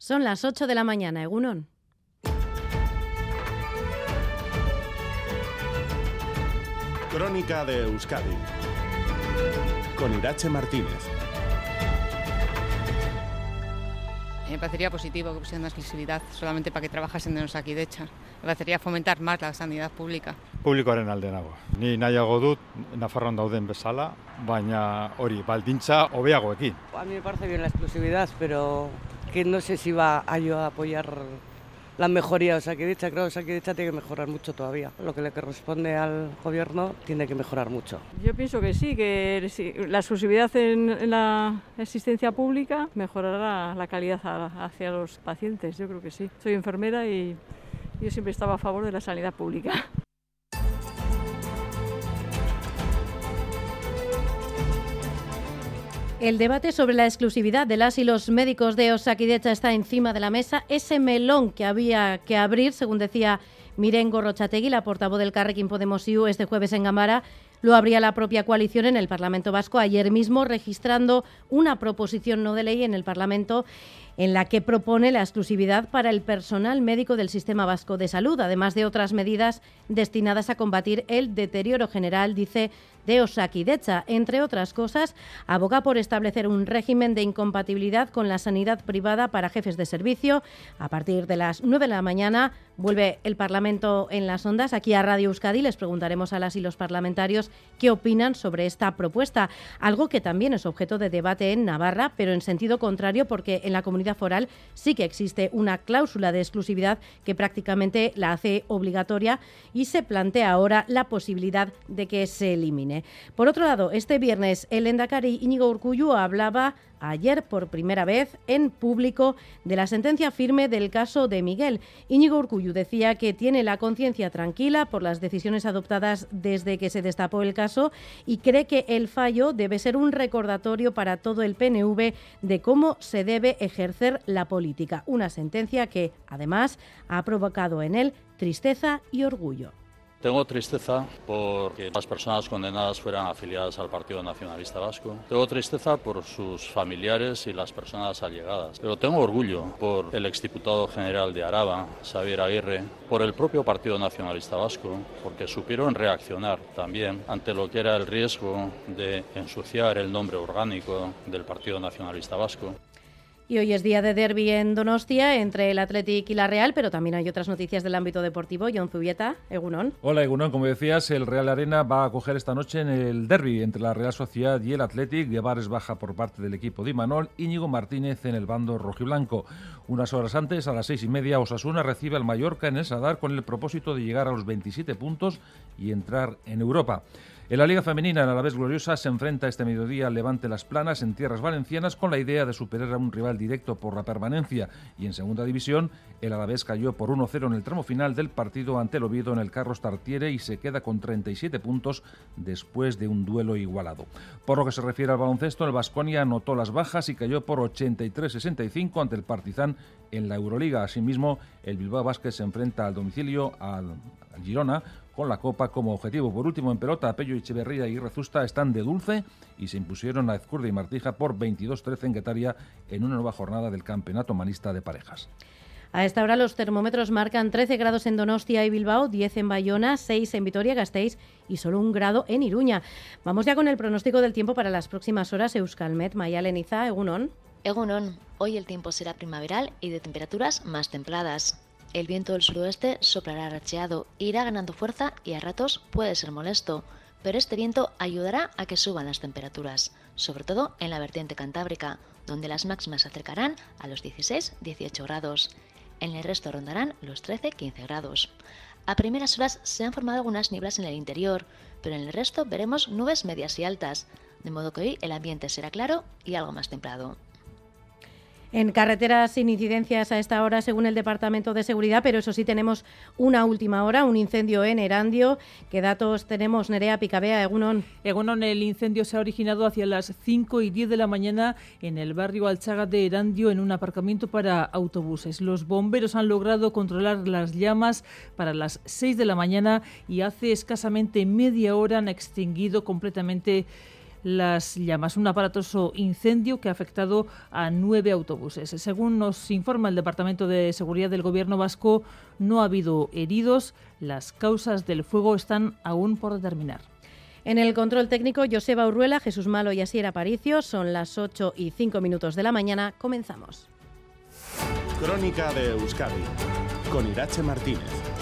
Son las 8 de la mañana, Egunon. Crónica de Euskadi con Irache Martínez. Me parecería positivo que pusieran una exclusividad solamente para que trabajasen en Osakidecha. Me parecería fomentar más la sanidad pública. Publikoaren alde nago. Ni nahiago dut Nafarroan dauden bezala, baina hori baldintza hobeagoekin. A mí me parece bien la exclusividad, pero que no sé si va a yo a apoyar la mejoría de Osakidecha. Creo que Osakidecha tiene que mejorar mucho todavía. Lo que le corresponde al gobierno tiene que mejorar mucho. Yo pienso que sí, que la exclusividad en, la asistencia pública mejorará la calidad hacia los pacientes. Yo creo que sí. Soy enfermera y yo siempre estaba a favor de la sanidad pública. El debate sobre la exclusividad de las y los médicos de Osakidecha está encima de la mesa. Ese melón que había que abrir, según decía Miren Gorrochategui, la portavoz del Carrequín Podemos IU, este jueves en Gamara, lo abría la propia coalición en el Parlamento Vasco ayer mismo, registrando una proposición no de ley en el Parlamento en la que propone la exclusividad para el personal médico del Sistema Vasco de Salud, además de otras medidas destinadas a combatir el deterioro general, dice, de Osakidecha. Entre otras cosas, aboga por establecer un régimen de incompatibilidad con la sanidad privada para jefes de servicio. A partir de las 9 de la mañana vuelve el Parlamento en las ondas. Aquí a Radio Euskadi les preguntaremos a las y los parlamentarios qué opinan sobre esta propuesta, algo que también es objeto de debate en Navarra, pero en sentido contrario porque en la comunidad foral sí que existe una cláusula de exclusividad que prácticamente la hace obligatoria y se plantea ahora la posibilidad de que se elimine. Por otro lado, este viernes el Endacari Íñigo Urcullu hablaba ayer por primera vez en público de la sentencia firme del caso de Miguel. Íñigo Urcullu decía que tiene la conciencia tranquila por las decisiones adoptadas desde que se destapó el caso y cree que el fallo debe ser un recordatorio para todo el PNV de cómo se debe ejercer la política. Una sentencia que, además, ha provocado en él tristeza y orgullo. Tengo tristeza porque las personas condenadas fueran afiliadas al Partido Nacionalista Vasco. Tengo tristeza por sus familiares y las personas allegadas. Pero tengo orgullo por el exdiputado general de Araba, Xavier Aguirre, por el propio Partido Nacionalista Vasco, porque supieron reaccionar también ante lo que era el riesgo de ensuciar el nombre orgánico del Partido Nacionalista Vasco. Y hoy es día de derby en Donostia entre el Athletic y la Real, pero también hay otras noticias del ámbito deportivo. John Zubieta, Egunon. Hola Egunon, como decías, el Real Arena va a acoger esta noche en el derby entre la Real Sociedad y el Athletic. Guevares baja por parte del equipo de Imanol, Íñigo Martínez en el bando rojiblanco. Unas horas antes, a las seis y media, Osasuna recibe al Mallorca en el Sadar con el propósito de llegar a los 27 puntos y entrar en Europa. En la Liga Femenina, en Alavés Gloriosa, se enfrenta este mediodía al Levante Las Planas en tierras valencianas con la idea de superar a un rival directo por la permanencia. Y en segunda división, el Alavés cayó por 1-0 en el tramo final del partido ante el Oviedo en el Carlos Tartiere y se queda con 37 puntos después de un duelo igualado. Por lo que se refiere al baloncesto, el Vasconia anotó las bajas y cayó por 83-65 ante el Partizan en la Euroliga. Asimismo, el Bilbao Basket se enfrenta al domicilio al Girona con la Copa como objetivo. Por último, en pelota, Pello Echeverría y Rezusta están de dulce y se impusieron a Ezcurdia y Martija por 22-13 en Guetaria en una nueva jornada del Campeonato Manista de Parejas. A esta hora los termómetros marcan 13 grados en Donostia y Bilbao, 10 en Bayona, 6 en Vitoria-Gasteiz y solo un grado en Iruña. Vamos ya con el pronóstico del tiempo para las próximas horas. Euskalmet, Maya Leniza, Egunon. Egunon, hoy el tiempo será primaveral y de temperaturas más templadas. El viento del suroeste soplará racheado, irá ganando fuerza y a ratos puede ser molesto, pero este viento ayudará a que suban las temperaturas, sobre todo en la vertiente cantábrica, donde las máximas se acercarán a los 16-18 grados. En el resto rondarán los 13-15 grados. A primeras horas se han formado algunas nieblas en el interior, pero en el resto veremos nubes medias y altas, de modo que hoy el ambiente será claro y algo más templado. En carreteras sin incidencias a esta hora, según el Departamento de Seguridad, pero eso sí tenemos una última hora, un incendio en Erandio. ¿Qué datos tenemos, Nerea Picabea, Egunon? Egunon, el incendio se ha originado hacia las 5 y 10 de la mañana en el barrio Alchaga de Erandio, en un aparcamiento para autobuses. Los bomberos han logrado controlar las llamas para las 6 de la mañana y hace escasamente media hora han extinguido completamente las llamas. Un aparatoso incendio que ha afectado a nueve autobuses. Según nos informa el Departamento de Seguridad del Gobierno vasco, no ha habido heridos. Las causas del fuego están aún por determinar. En el control técnico, Joseba Urruela, Jesús Malo y Asier Aparicio. Son las 8 y 5 minutos de la mañana. Comenzamos. Crónica de Euskadi con Irache Martínez.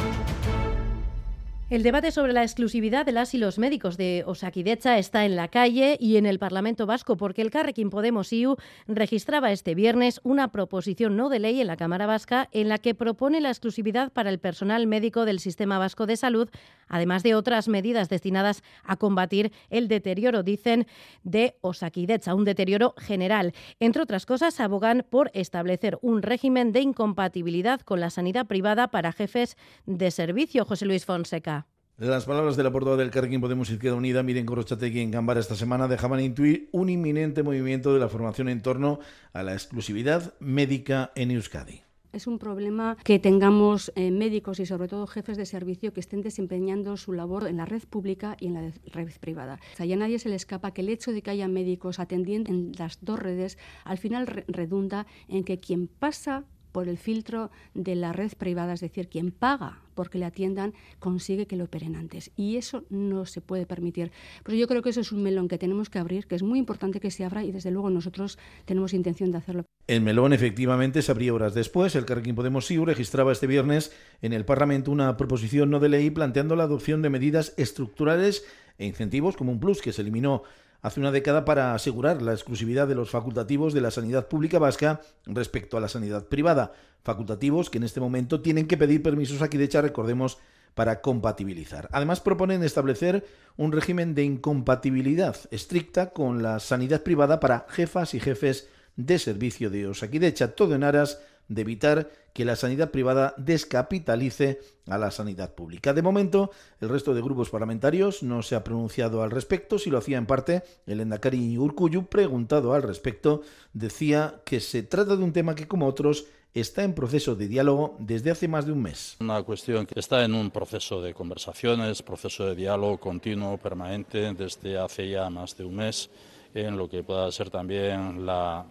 El debate sobre la exclusividad de las y los médicos de Osakidecha está en la calle y en el Parlamento Vasco porque el Carrequín Podemos IU registraba este viernes una proposición no de ley en la Cámara Vasca en la que propone la exclusividad para el personal médico del Sistema Vasco de Salud, además de otras medidas destinadas a combatir el deterioro, dicen, de Osakidecha, un deterioro general. Entre otras cosas, abogan por establecer un régimen de incompatibilidad con la sanidad privada para jefes de servicio. José Luis Fonseca. Las palabras de la portavoz del Carrequín Podemos Izquierda Unida, Miren Gorrochategui en Gambara esta semana, dejaban intuir un inminente movimiento de la formación en torno a la exclusividad médica en Euskadi. Es un problema que tengamos eh, médicos y sobre todo jefes de servicio que estén desempeñando su labor en la red pública y en la red privada. O sea, ya a nadie se le escapa que el hecho de que haya médicos atendiendo en las dos redes al final redunda en que quien pasa por el filtro de la red privada, es decir, quien paga porque le atiendan, consigue que lo operen antes. Y eso no se puede permitir. Pues yo creo que eso es un melón que tenemos que abrir, que es muy importante que se abra y desde luego nosotros tenemos intención de hacerlo. El melón efectivamente se abrió horas después. El Carrequín Podemos SIU registraba este viernes en el Parlamento una proposición no de ley planteando la adopción de medidas estructurales e incentivos como un plus que se eliminó hace una década para asegurar la exclusividad de los facultativos de la sanidad pública vasca respecto a la sanidad privada, facultativos que en este momento tienen que pedir permisos aquí de hecho recordemos, para compatibilizar. Además proponen establecer un régimen de incompatibilidad estricta con la sanidad privada para jefas y jefes de servicio de Osakidecha, todo en aras de evitar que la sanidad privada descapitalice a la sanidad pública. De momento, el resto de grupos parlamentarios no se ha pronunciado al respecto. Si lo hacía en parte, el Endacari Urcuyu, preguntado al respecto, decía que se trata de un tema que, como otros, está en proceso de diálogo desde hace más de un mes. Una cuestión que está en un proceso de conversaciones, proceso de diálogo continuo, permanente, desde hace ya más de un mes, en lo que pueda ser también la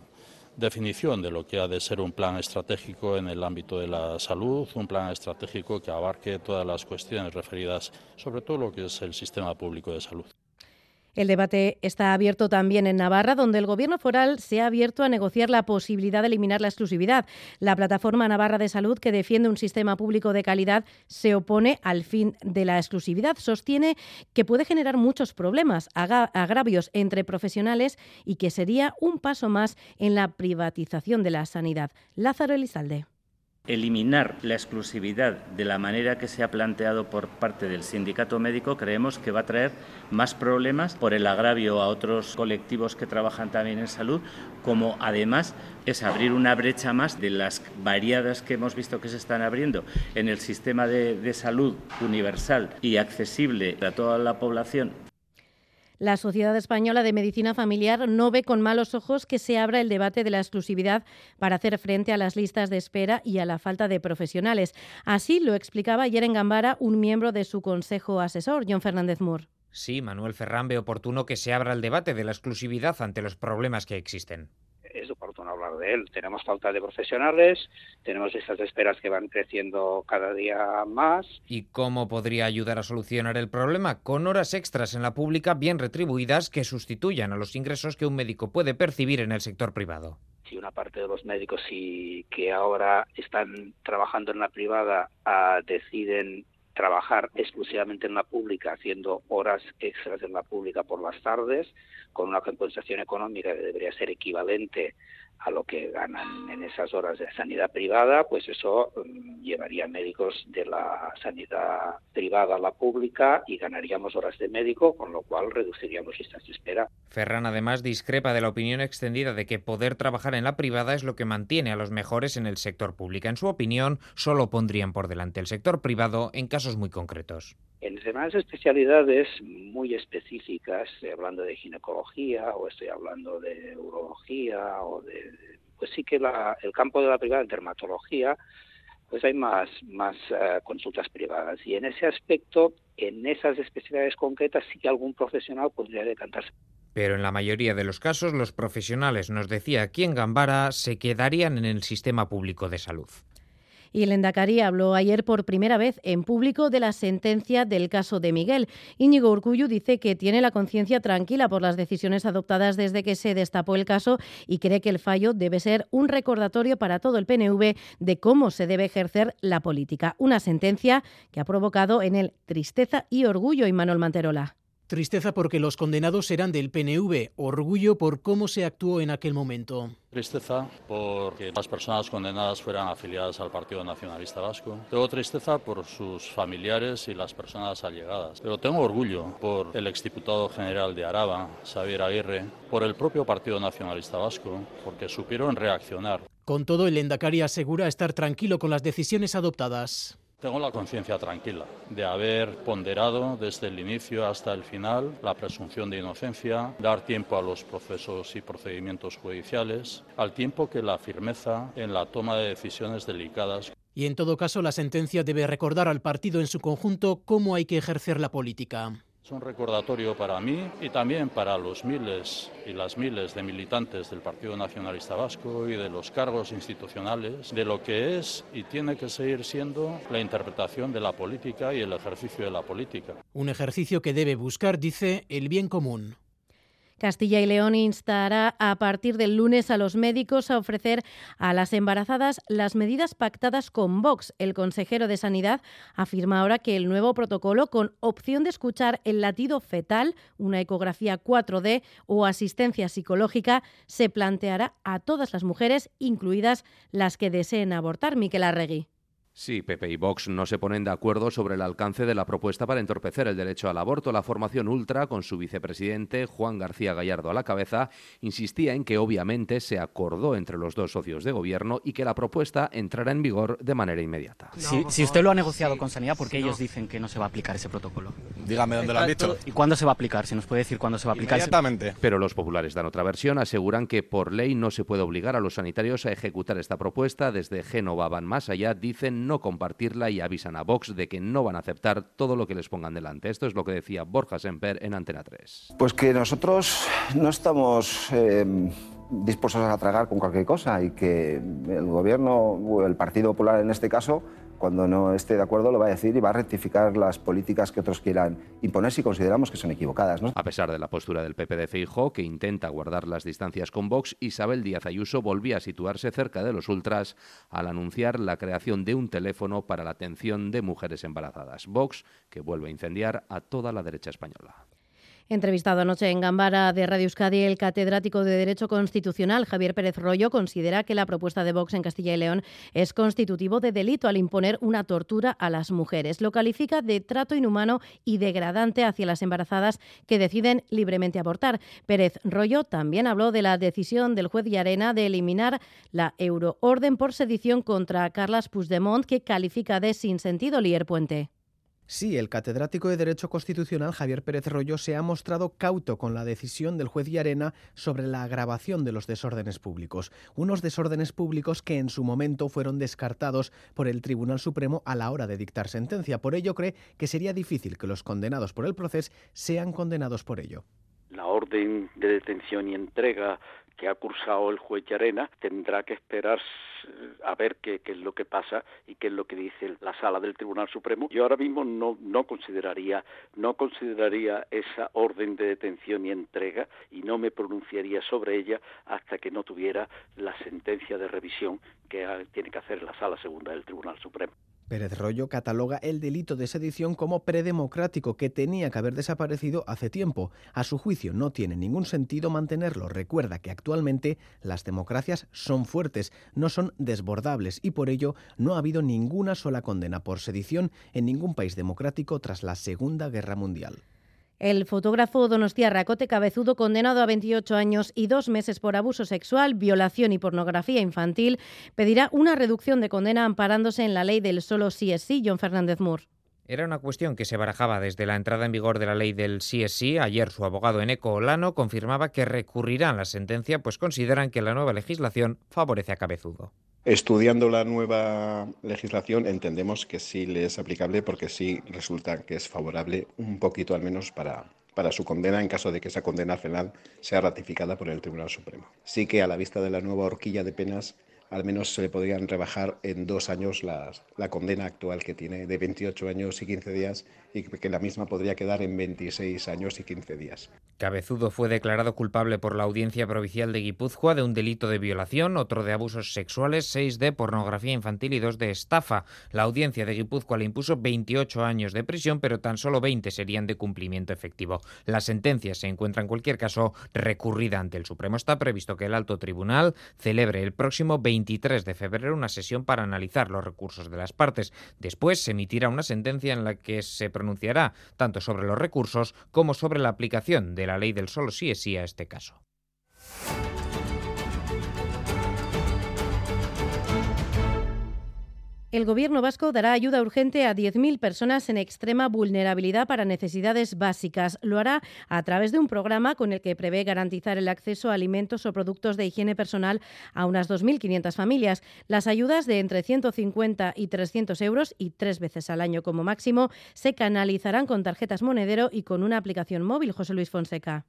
definición de lo que ha de ser un plan estratégico en el ámbito de la salud, un plan estratégico que abarque todas las cuestiones referidas, sobre todo lo que es el sistema público de salud. El debate está abierto también en Navarra, donde el Gobierno foral se ha abierto a negociar la posibilidad de eliminar la exclusividad. La Plataforma Navarra de Salud, que defiende un sistema público de calidad, se opone al fin de la exclusividad. Sostiene que puede generar muchos problemas, agravios entre profesionales y que sería un paso más en la privatización de la sanidad. Lázaro Elizalde eliminar la exclusividad de la manera que se ha planteado por parte del sindicato médico creemos que va a traer más problemas por el agravio a otros colectivos que trabajan también en salud, como además es abrir una brecha más de las variadas que hemos visto que se están abriendo en el sistema de, salud universal y accesible a toda la población la Sociedad Española de Medicina Familiar no ve con malos ojos que se abra el debate de la exclusividad para hacer frente a las listas de espera y a la falta de profesionales. Así lo explicaba ayer en Gambara un miembro de su consejo asesor, John Fernández Moore. Sí, Manuel Ferrán ve oportuno que se abra el debate de la exclusividad ante los problemas que existen es oportuno hablar de él. Tenemos falta de profesionales, tenemos estas esperas que van creciendo cada día más. ¿Y cómo podría ayudar a solucionar el problema? Con horas extras en la pública bien retribuidas que sustituyan a los ingresos que un médico puede percibir en el sector privado. Si una parte de los médicos que ahora están trabajando en la privada ah, deciden trabajar exclusivamente en la pública, haciendo horas extras en la pública por las tardes, con una compensación económica que debería ser equivalente a lo que ganan en esas horas de sanidad privada, pues eso mm, llevaría médicos de la sanidad privada a la pública y ganaríamos horas de médico, con lo cual reduciríamos listas de espera. Ferran además discrepa de la opinión extendida de que poder trabajar en la privada es lo que mantiene a los mejores en el sector público. En su opinión, solo pondrían por delante el sector privado en casos muy concretos. En demás especialidades muy específicas, estoy hablando de ginecología o estoy hablando de urología o de, pues sí que el campo de la privada en dermatología, pues hay más, más eh, consultas privadas y en ese aspecto, en esas especialidades concretas sí que algún profesional podría decantarse Pero en la mayoría de los casos, los profesionales, nos decía aquí en Gambara, se quedarían en el sistema público de salud. Y el Endacari habló ayer por primera vez en público de la sentencia del caso de Miguel. Íñigo Urcullu dice que tiene la conciencia tranquila por las decisiones adoptadas desde que se destapó el caso y cree que el fallo debe ser un recordatorio para todo el PNV de cómo se debe ejercer la política. Una sentencia que ha provocado en él tristeza y orgullo, y Manuel Manterola. Tristeza porque los condenados eran del PNV, orgullo por cómo se actuó en aquel momento. Tristeza porque las personas condenadas fueran afiliadas al Partido Nacionalista Vasco. Tengo tristeza por sus familiares y las personas allegadas. Pero tengo orgullo por el exdiputado general de Araba, Xavier Aguirre, por el propio Partido Nacionalista Vasco, porque supieron reaccionar. Con todo, el Endacari asegura estar tranquilo con las decisiones adoptadas. Tengo la conciencia tranquila de haber ponderado desde el inicio hasta el final la presunción de inocencia, dar tiempo a los procesos y procedimientos judiciales, al tiempo que la firmeza en la toma de decisiones delicadas. Y en todo caso, la sentencia debe recordar al partido en su conjunto cómo hay que ejercer la política. Es un recordatorio para mí y también para los miles y las miles de militantes del Partido Nacionalista Vasco y de los cargos institucionales de lo que es y tiene que seguir siendo la interpretación de la política y el ejercicio de la política. Un ejercicio que debe buscar, dice, el bien común. Castilla y León instará a partir del lunes a los médicos a ofrecer a las embarazadas las medidas pactadas con Vox. El consejero de Sanidad afirma ahora que el nuevo protocolo, con opción de escuchar el latido fetal, una ecografía 4D o asistencia psicológica, se planteará a todas las mujeres, incluidas las que deseen abortar. Miquel Arregui. Sí, Pepe y Vox no se ponen de acuerdo sobre el alcance de la propuesta para entorpecer el derecho al aborto. La formación ultra, con su vicepresidente Juan García Gallardo a la cabeza, insistía en que obviamente se acordó entre los dos socios de gobierno y que la propuesta entrará en vigor de manera inmediata. Si, si usted lo ha negociado con Sanidad, ¿por qué ellos dicen que no se va a aplicar ese protocolo? Dígame dónde lo han dicho. ¿Y cuándo se va a aplicar? Si nos puede decir cuándo se va a aplicar. Inmediatamente. Pero los populares dan otra versión, aseguran que por ley no se puede obligar a los sanitarios a ejecutar esta propuesta. Desde Génova van más allá, dicen no compartirla y avisan a Vox de que no van a aceptar todo lo que les pongan delante. Esto es lo que decía Borja Semper en Antena 3. Pues que nosotros no estamos eh, dispuestos a tragar con cualquier cosa y que el gobierno, o el Partido Popular en este caso, cuando no esté de acuerdo lo va a decir y va a rectificar las políticas que otros quieran imponer si consideramos que son equivocadas. A pesar de la postura del PP de Feijó, que intenta guardar las distancias con Vox, Isabel Díaz Ayuso volvía a situarse cerca de los ultras al anunciar la creación de un teléfono para la atención de mujeres embarazadas. Vox, que vuelve a incendiar a toda la derecha española. Entrevistado anoche en Gambara de Radio Euskadi, el catedrático de Derecho Constitucional Javier Pérez Rollo considera que la propuesta de Vox en Castilla y León es constitutivo de delito al imponer una tortura a las mujeres. Lo califica de trato inhumano y degradante hacia las embarazadas que deciden libremente abortar. Pérez Rollo también habló de la decisión del juez Llarena de eliminar la euroorden por sedición contra Carlas Puigdemont, que califica de sin sentido Lier Puente. Sí, el catedrático de Derecho Constitucional Javier Pérez Rollo se ha mostrado cauto con la decisión del juez Llarena sobre la agravación de los desórdenes públicos, unos desórdenes públicos que en su momento fueron descartados por el Tribunal Supremo a la hora de dictar sentencia. Por ello cree que sería difícil que los condenados por el proceso sean condenados por ello. La orden de detención y entrega que ha cursado el juez Llarena tendrá que esperar a ver qué, qué, es lo que pasa y qué es lo que dice la sala del Tribunal Supremo. Yo ahora mismo no, no consideraría no consideraría esa orden de detención y entrega y no me pronunciaría sobre ella hasta que no tuviera la sentencia de revisión que tiene que hacer la sala segunda del Tribunal Supremo. Pérez Rollo cataloga el delito de sedición como predemocrático que tenía que haber desaparecido hace tiempo. A su juicio no tiene ningún sentido mantenerlo. Recuerda que actualmente las democracias son fuertes, no son desbordables y por ello no ha habido ninguna sola condena por sedición en ningún país democrático tras la Segunda Guerra Mundial. El fotógrafo Donostia Racote Cabezudo, condenado a 28 años y dos meses por abuso sexual, violación y pornografía infantil, pedirá una reducción de condena amparándose en la ley del solo sí es sí, John Fernández Moore. Era una cuestión que se barajaba desde la entrada en vigor de la ley del sí. Ayer su abogado Eneco Olano confirmaba que recurrirán la sentencia, pues consideran que la nueva legislación favorece a Cabezudo. Estudiando la nueva legislación entendemos que sí le es aplicable porque sí resulta que es favorable un poquito al menos para, para su condena en caso de que esa condena penal sea ratificada por el Tribunal Supremo. Sí que a la vista de la nueva horquilla de penas al menos se le podrían rebajar en dos años la, condena actual que tiene de 28 años y 15 días y que la misma podría quedar en 26 años y 15 días. Cabezudo fue declarado culpable por la Audiencia Provincial de Guipúzcoa de un delito de violación, otro de abusos sexuales, seis de pornografía infantil y dos de estafa. La Audiencia de Guipúzcoa le impuso 28 años de prisión, pero tan solo 20 serían de cumplimiento efectivo. La sentencia se encuentra en cualquier caso recurrida ante el Supremo. Está previsto que el alto tribunal celebre el próximo 23 de febrero una sesión para analizar los recursos de las partes. Después se emitirá una sentencia en la que se pronunciará tanto sobre los recursos como sobre la aplicación de la ley del solo sí es sí a este caso. El Gobierno vasco dará ayuda urgente a 10.000 personas en extrema vulnerabilidad para necesidades básicas. Lo hará a través de un programa con el que prevé garantizar el acceso a alimentos o productos de higiene personal a unas 2.500 familias. Las ayudas de entre 150 y 300 euros y tres veces al año como máximo se canalizarán con tarjetas monedero y con una aplicación móvil. José Luis Fonseca.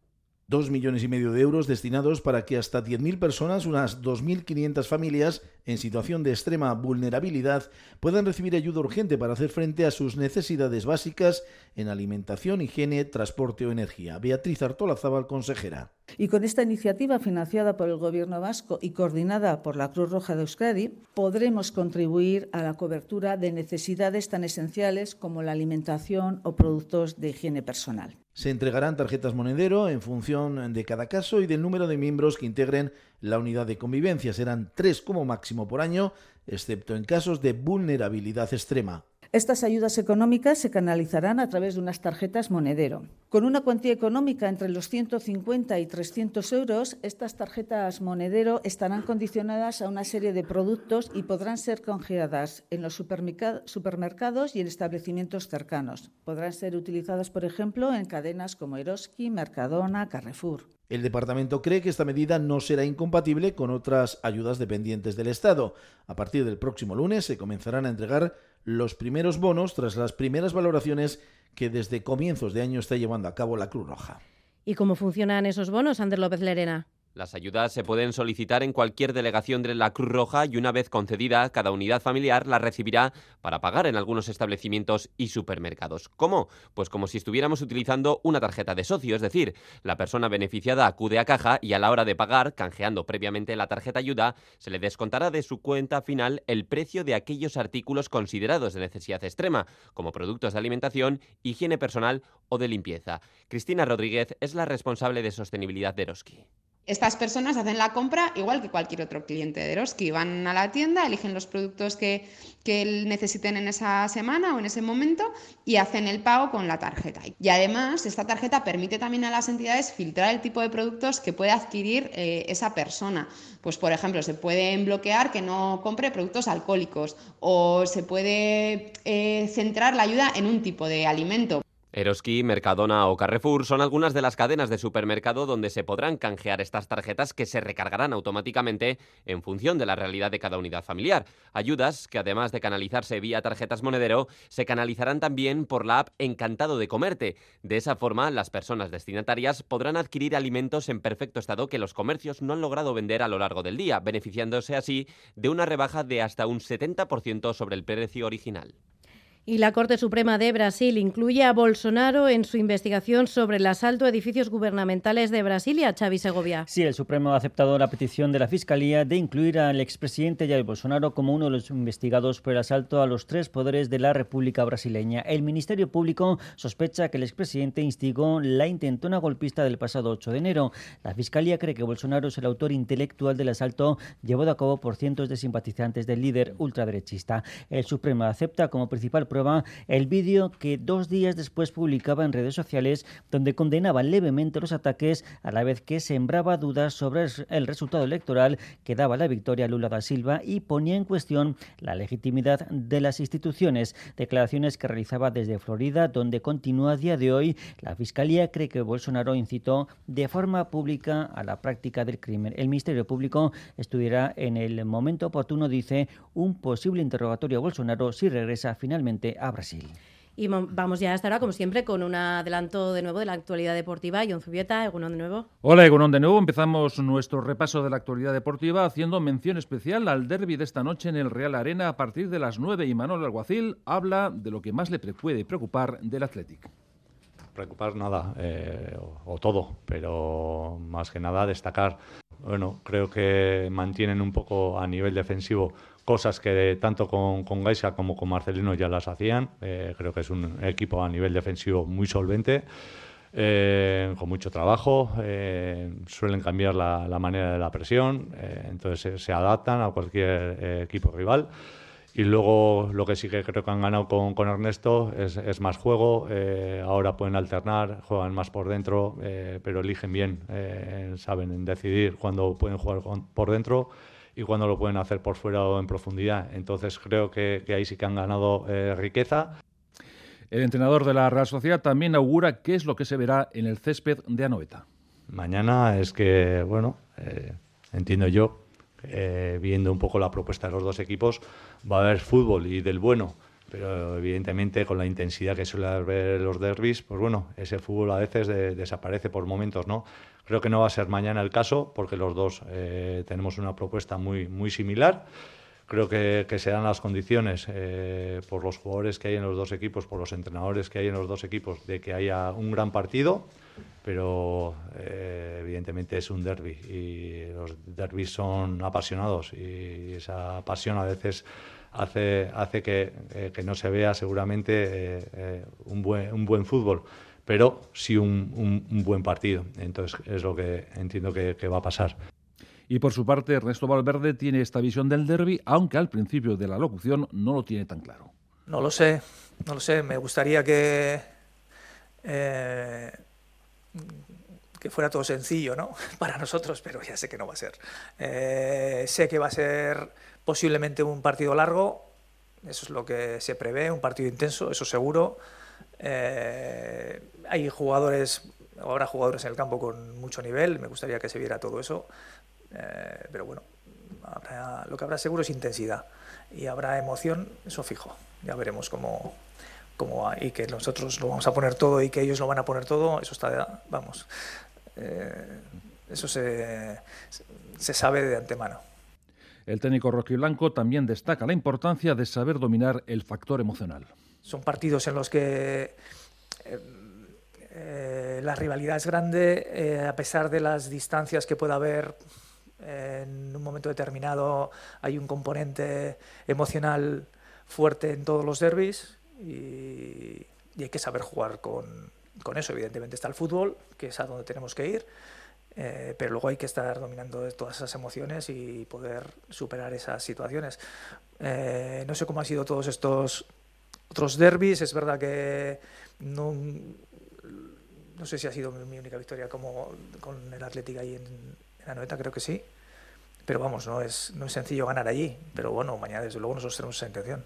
Dos millones y medio de euros destinados para que hasta 10.000 personas, unas 2.500 familias en situación de extrema vulnerabilidad, puedan recibir ayuda urgente para hacer frente a sus necesidades básicas en alimentación, higiene, transporte o energía. Beatriz Artolazábal, consejera. Y con esta iniciativa financiada por el Gobierno vasco y coordinada por la Cruz Roja de Euskadi, podremos contribuir a la cobertura de necesidades tan esenciales como la alimentación o productos de higiene personal. Se entregarán tarjetas monedero en función de cada caso y del número de miembros que integren la unidad de convivencia. Serán tres como máximo por año, excepto en casos de vulnerabilidad extrema. Estas ayudas económicas se canalizarán a través de unas tarjetas monedero. Con una cuantía económica entre los 150 y 300 euros, estas tarjetas monedero estarán condicionadas a una serie de productos y podrán ser congeladas en los supermercados y en establecimientos cercanos. Podrán ser utilizadas, por ejemplo, en cadenas como Eroski, Mercadona, Carrefour. El departamento cree que esta medida no será incompatible con otras ayudas dependientes del Estado. A partir del próximo lunes se comenzarán a entregar los primeros bonos tras las primeras valoraciones que desde comienzos de año está llevando a cabo la Cruz Roja. ¿Y cómo funcionan esos bonos, Ander López Lerena? Las ayudas se pueden solicitar en cualquier delegación de la Cruz Roja y una vez concedida, cada unidad familiar la recibirá para pagar en algunos establecimientos y supermercados. ¿Cómo? Pues como si estuviéramos utilizando una tarjeta de socio, es decir, la persona beneficiada acude a caja y a la hora de pagar, canjeando previamente la tarjeta ayuda, se le descontará de su cuenta final el precio de aquellos artículos considerados de necesidad extrema, como productos de alimentación, higiene personal o de limpieza. Cristina Rodríguez es la responsable de sostenibilidad de Eroski. Estas personas hacen la compra igual que cualquier otro cliente de Eroski. Van a la tienda, eligen los productos que, necesiten en esa semana o en ese momento y hacen el pago con la tarjeta. Y además, esta tarjeta permite también a las entidades filtrar el tipo de productos que puede adquirir eh, esa persona. Pues, por ejemplo, se pueden bloquear que no compre productos alcohólicos o se puede eh, centrar la ayuda en un tipo de alimento. Eroski, Mercadona o Carrefour son algunas de las cadenas de supermercado donde se podrán canjear estas tarjetas que se recargarán automáticamente en función de la realidad de cada unidad familiar. Ayudas que además de canalizarse vía tarjetas monedero, se canalizarán también por la app Encantado de Comerte. De esa forma, las personas destinatarias podrán adquirir alimentos en perfecto estado que los comercios no han logrado vender a lo largo del día, beneficiándose así de una rebaja de hasta un 70% sobre el precio original. Y la Corte Suprema de Brasil incluye a Bolsonaro en su investigación sobre el asalto a edificios gubernamentales de Brasilia, Xavi Segovia. Sí, el Supremo ha aceptado la petición de la Fiscalía de incluir al expresidente Jair Bolsonaro como uno de los investigados por el asalto a los tres poderes de la República brasileña. El Ministerio Público sospecha que el expresidente instigó la intentona golpista del pasado 8 de enero. La Fiscalía cree que Bolsonaro es el autor intelectual del asalto llevado a cabo por cientos de simpatizantes del líder ultraderechista. El Supremo acepta como principal prueba el vídeo que dos días después publicaba en redes sociales donde condenaba levemente los ataques a la vez que sembraba dudas sobre el resultado electoral que daba la victoria a Lula da Silva y ponía en cuestión la legitimidad de las instituciones. Declaraciones que realizaba desde Florida, donde continúa a día de hoy. La Fiscalía cree que Bolsonaro incitó de forma pública a la práctica del crimen. El Ministerio Público estudiará en el momento oportuno, dice, un posible interrogatorio a Bolsonaro si regresa finalmente a Brasil. Y vamos ya hasta ahora, como siempre, con un adelanto de nuevo de la actualidad deportiva. John Zubieta, Egunon de nuevo. Hola, Egunon de nuevo. Empezamos nuestro repaso de la actualidad deportiva haciendo mención especial al derby de esta noche en el Real Arena a partir de las 9 y Manuel Alguacil habla de lo que más le puede preocupar del Athletic. Preocupar nada, eh, o, todo, pero más que nada destacar. Bueno, creo que mantienen un poco a nivel defensivo cosas que tanto con, con Gaisa como con Marcelino ya las hacían. Eh, creo que es un equipo a nivel defensivo muy solvente. Eh, con mucho trabajo, eh, suelen cambiar la, manera de la presión, entonces se, adaptan a cualquier equipo rival. Y luego lo que sí que creo que han ganado con, con Ernesto es, es, más juego, ahora pueden alternar, juegan más por dentro, pero eligen bien, saben decidir cuándo pueden jugar por dentro y cuando lo pueden hacer por fuera o en profundidad. Entonces creo que, ahí sí que han ganado eh, riqueza. El entrenador de la Real Sociedad también augura qué es lo que se verá en el césped de Anoeta. Mañana es que, bueno, eh, entiendo yo, eh, viendo un poco la propuesta de los dos equipos, va a haber fútbol y del bueno pero evidentemente con la intensidad que suele haber los derbis, pues bueno, ese fútbol a veces desaparece por momentos, ¿no? Creo que no va a ser mañana el caso, porque los dos eh, tenemos una propuesta muy, muy similar. Creo que, que se dan las condiciones eh, por los jugadores que hay en los dos equipos, por los entrenadores que hay en los dos equipos, de que haya un gran partido, pero eh, evidentemente es un derby y los derbis son apasionados y esa pasión a veces hace, hace que, que no se vea seguramente un, buen, un buen fútbol pero sí un, buen partido. Entonces es lo que entiendo que, va a pasar. Y por su parte, Ernesto Valverde tiene esta visión del derby, aunque al principio de la locución no lo tiene tan claro. No lo sé, no lo sé. Me gustaría que, eh, que fuera todo sencillo ¿no? para nosotros, pero ya sé que no va a ser. Eh, sé que va a ser posiblemente un partido largo, eso es lo que se prevé, un partido intenso, eso seguro. Eh, hay jugadores, habrá jugadores en el campo con mucho nivel, me gustaría que se viera todo eso, eh, pero bueno, lo que habrá seguro es intensidad y habrá emoción, eso fijo, ya veremos cómo, cómo y que nosotros lo vamos a poner todo y que ellos lo van a poner todo, eso está, vamos, eh, eso se, se sabe de antemano. El técnico Blanco también destaca la importancia de saber dominar el factor emocional. Son partidos en los que eh, eh, la rivalidad es grande, eh, a pesar de las distancias que pueda haber en un momento determinado, hay un componente emocional fuerte en todos los derbis y, hay que saber jugar con, con, eso. Evidentemente está el fútbol, que es a donde tenemos que ir, pero luego hay que estar dominando todas esas emociones y poder superar esas situaciones. no sé cómo han sido todos estos otros derbis. Es verdad que no, no sé si ha sido mi única victoria como con el Atlético ahí en, la Anoeta, creo que sí. Pero vamos, no es, no es sencillo ganar allí. Pero bueno, mañana desde luego nosotros tenemos esa intención.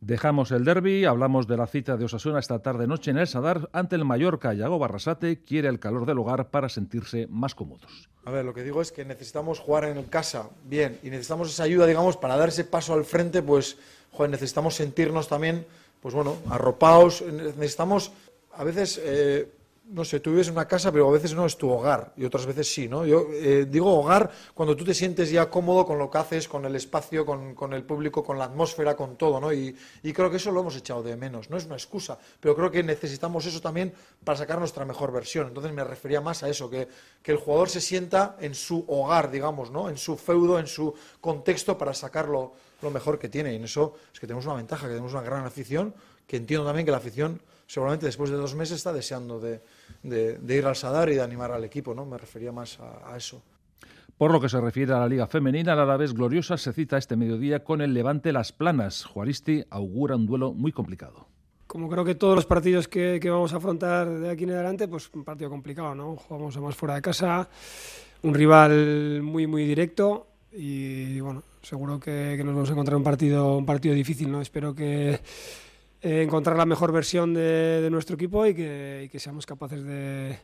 Dejamos el derby, hablamos de la cita de Osasuna esta tarde-noche en el Sadar ante el Mallorca. Yago Barrasate quiere el calor del hogar para sentirse más cómodos. A ver, lo que digo es que necesitamos jugar en casa bien y necesitamos esa ayuda, digamos, para dar ese paso al frente, pues joder, necesitamos sentirnos también, pues bueno, arropados, necesitamos, a veces, eh, no sé, tú vives en una casa, pero a veces no es tu hogar y otras veces sí, ¿no? Yo eh, digo hogar cuando tú te sientes ya cómodo con lo que haces, con el espacio, con, el público, con la atmósfera, con todo, ¿no? Y, creo que eso lo hemos echado de menos, no es una excusa, pero creo que necesitamos eso también para sacar nuestra mejor versión. Entonces me refería más a eso, que, que el jugador se sienta en su hogar, digamos, ¿no? En su feudo, en su contexto para sacarlo lo mejor que tiene. Y en eso es que tenemos una ventaja, que tenemos una gran afición, que entiendo también que la afición seguramente después de dos meses está deseando de, ir al Sadar y de animar al equipo, ¿no? Me refería más a, eso. Por lo que se refiere a la Liga Femenina, la vez Gloriosa se cita este mediodía con el Levante Las Planas. Juaristi augura un duelo muy complicado. Como creo que todos los partidos que, vamos a afrontar de aquí en adelante, pues un partido complicado, ¿no? Jugamos a más fuera de casa, un rival muy, muy directo y bueno, seguro que, nos vamos a encontrar un partido, un partido difícil, ¿no? Espero que eh, encontrar la mejor versión de, nuestro equipo y que, seamos capaces de,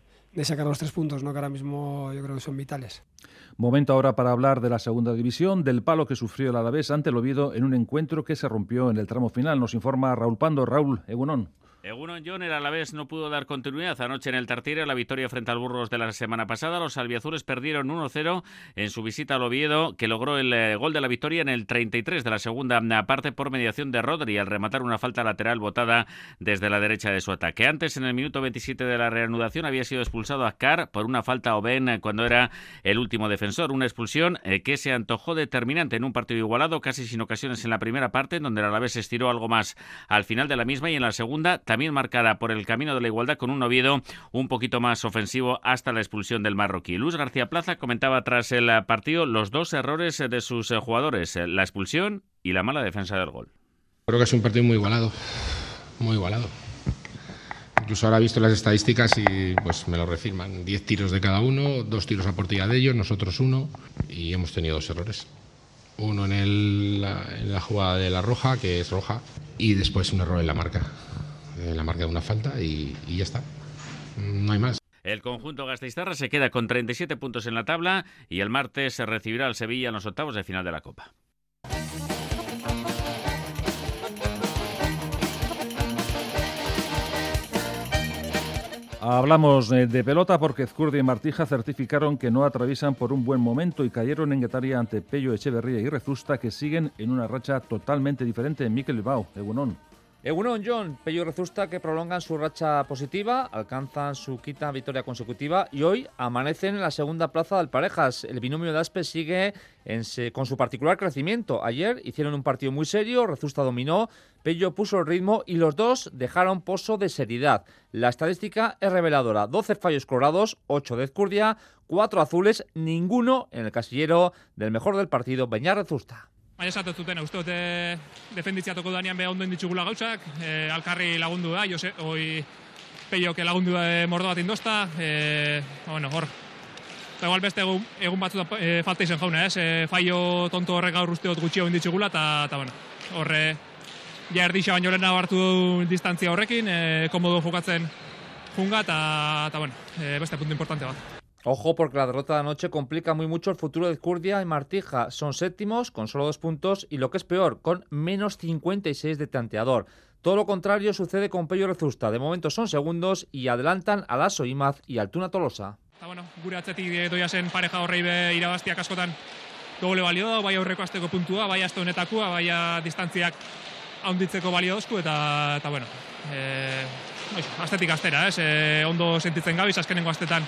sacar los tres puntos, ¿no? que ahora mismo yo creo que son vitales. Momento ahora para hablar de la segunda división, del palo que sufrió el Alavés ante el Oviedo en un encuentro que se rompió en el tramo final. Nos informa Raúl Pando. Raúl, Egunon. Egunon John a la vez no pudo dar continuidad anoche en el Tartiere la victoria frente al Burros de la semana pasada. Los albiazules perdieron 1-0 en su visita al Oviedo, que logró el eh, gol de la victoria en el 33 de la segunda parte por mediación de Rodri al rematar una falta lateral botada desde la derecha de su ataque. Antes, en el minuto 27 de la reanudación, había sido expulsado Azcar por una falta a Oben cuando era el último defensor. Una expulsión eh, que se antojó determinante en un partido igualado, casi sin ocasiones en la primera parte, donde el Alavés estiró algo más al final de la misma y en la segunda marcada por el camino de la igualdad con un Oviedo un poquito más ofensivo hasta la expulsión del marroquí. Luis García Plaza comentaba tras el partido los dos errores de sus jugadores, la expulsión y la mala defensa del gol. Creo que es un partido muy igualado, muy igualado. Incluso ahora he visto las estadísticas y pues me lo refirman. Diez tiros de cada uno, dos tiros a portería de ellos, nosotros uno y hemos tenido dos errores. Uno en, en la jugada de la roja, que es roja, y después un error en la marca. Eh, la marca de una falta y, ya está. No hay más. El conjunto Gasteiztarra se queda con 37 puntos en la tabla y el martes se recibirá al Sevilla en los octavos de final de la Copa. Hablamos eh, de pelota porque Zcurdia y Martija certificaron que no atraviesan por un buen momento y cayeron en Guetaria ante Pello Echeverría y Rezusta que siguen en una racha totalmente diferente en Mikel Bilbao, Egunon. Egunon John, Pello y Rezusta que prolongan su racha positiva, alcanzan su quinta victoria consecutiva y hoy amanecen en la segunda plaza del Parejas. El binomio de Aspe sigue con su particular crecimiento. Ayer hicieron un partido muy serio, Rezusta dominó, Pello puso el ritmo y los dos dejaron pozo de seriedad. La estadística es reveladora. 12 fallos colorados, 8 de Ezcurdia, 4 azules, ninguno en el casillero del mejor del partido, Beñar Rezusta. Baina esatu zuten, uste dut e, defenditziatuko danean beha ondoen ditugula gauzak, e, alkarri lagundu da, jose, oi peiok lagundu da e, mordo bat indozta, e, bueno, hor, eta igual beste egun, egun batzu e, falta izen jauna, ez, e, faio tonto horrek gaur uste dut gutxi egon ditugula, eta, bueno, horre, ja erdisa baino lehena hartu distantzia horrekin, e, komodo jokatzen junga, eta, bueno, e, beste punto importante bat. Ojo porque la derrota de anoche complica muy mucho el futuro de Curdia y Martija. Son séptimos con solo dos puntos y lo que es peor, con menos 56 de tanteador. Todo lo contrario sucede con Pello Rezusta. De momento son segundos y adelantan a Lasso Imaz y Altuna Tolosa. Eta bueno, gure atzetik doia zen pareja horrei irabaztiak askotan doble balio da, bai aurreko asteko puntua, bai aste honetakoa, bai distantziak haunditzeko balio dozku, eta, eta bueno, e, astetik astera, ez, e, ondo sentitzen gabiz, azkenengo astetan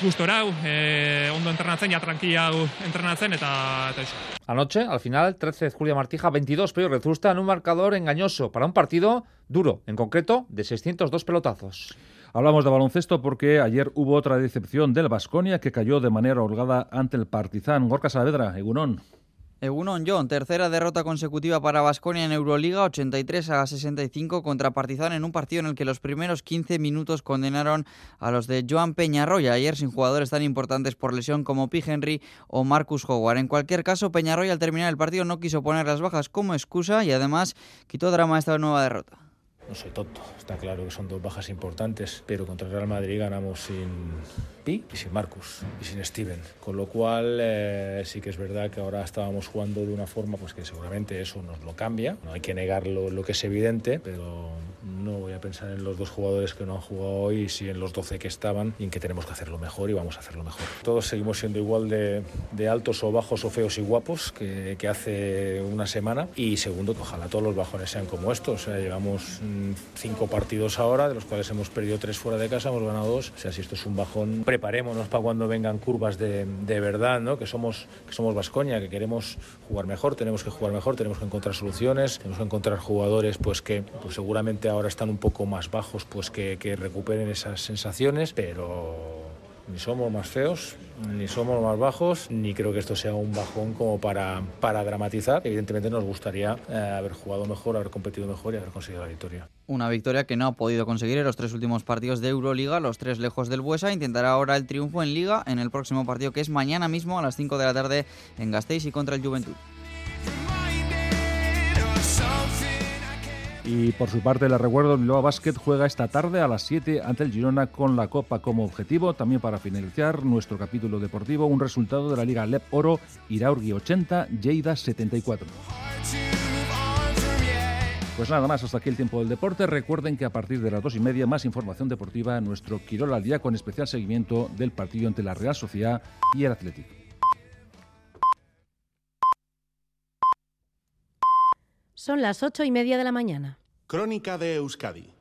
gustora eh, ondo entrenatzen, ya tranquila entrenatzen eta, eta eso. Anoche, al final, 13 de Julia Martija, 22 pero Rezusta en un marcador engañoso para un partido duro, en concreto de 602 pelotazos. Hablamos de baloncesto porque ayer hubo otra decepción del Vasconia que cayó de manera holgada ante el Partizan. Gorka Saavedra, Egunon. Egunon John, tercera derrota consecutiva para Basconia en Euroliga, 83 a 65 contra Partizan en un partido en el que los primeros 15 minutos condenaron a los de Joan Peñarroya, ayer sin jugadores tan importantes por lesión como P. Henry o Marcus Howard. En cualquier caso, Peñarroya al terminar el partido no quiso poner las bajas como excusa y además quitó drama esta nueva derrota. No soy tonto, está claro que son dos bajas importantes, pero contra el Real Madrid ganamos sin Pi y sin Marcus y sin Steven. Con lo cual eh, sí que es verdad que ahora estábamos jugando de una forma pues que seguramente eso nos lo cambia. No hay que negar lo, que es evidente, pero no voy a pensar en los dos jugadores que no han jugado hoy, sí en los 12 que estaban y en que tenemos que hacerlo mejor y vamos a hacerlo mejor. Todos seguimos siendo igual de, de altos o bajos o feos y guapos que, que, hace una semana y segundo que ojalá todos los bajones sean como estos. O sea, llevamos cinco partidos ahora, de los cuales hemos perdido tres fuera de casa, hemos ganado dos. O sea, si esto es un bajón, preparémonos para cuando vengan curvas de, de verdad, ¿no? que somos que somos Vascoña, que queremos jugar mejor, tenemos que jugar mejor, tenemos que encontrar soluciones, tenemos que encontrar jugadores pues que pues seguramente ahora están un poco más bajos, pues que, que recuperen esas sensaciones, pero ni somos más feos, ni somos más bajos, ni creo que esto sea un bajón como para, para dramatizar. Evidentemente nos gustaría eh, haber jugado mejor, haber competido mejor y haber conseguido la victoria. Una victoria que no ha podido conseguir en los tres últimos partidos de Euroliga, los tres lejos del Buesa. Intentará ahora el triunfo en Liga en el próximo partido que es mañana mismo a las 5 de la tarde en Gasteiz y contra el Juventud. Y por su parte, el recuerdo, Bilbao Basket juega esta tarde a las 7 ante el Girona con la Copa como objetivo. También para finalizar nuestro capítulo deportivo, un resultado de la Liga LEP Oro, Iraurgi 80, Lleida 74. Pues nada más, hasta aquí el tiempo del deporte. Recuerden que a partir de las dos y media más información deportiva en nuestro Quirol al día con especial seguimiento del partido entre la Real Sociedad y el Atlético. Son las ocho y media de la mañana. Crónica de Euskadi.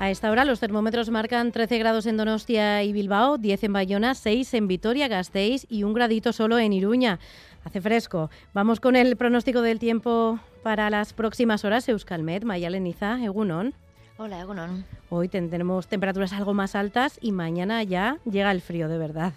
A esta hora los termómetros marcan 13 grados en Donostia y Bilbao, 10 en Bayona, 6 en Vitoria, Gasteiz y un gradito solo en Iruña. Hace fresco. Vamos con el pronóstico del tiempo para las próximas horas. Euskalmet, Mayaleniza, Egunon. Hola, Egunon. Hoy tenemos temperaturas algo más altas y mañana ya llega el frío de verdad.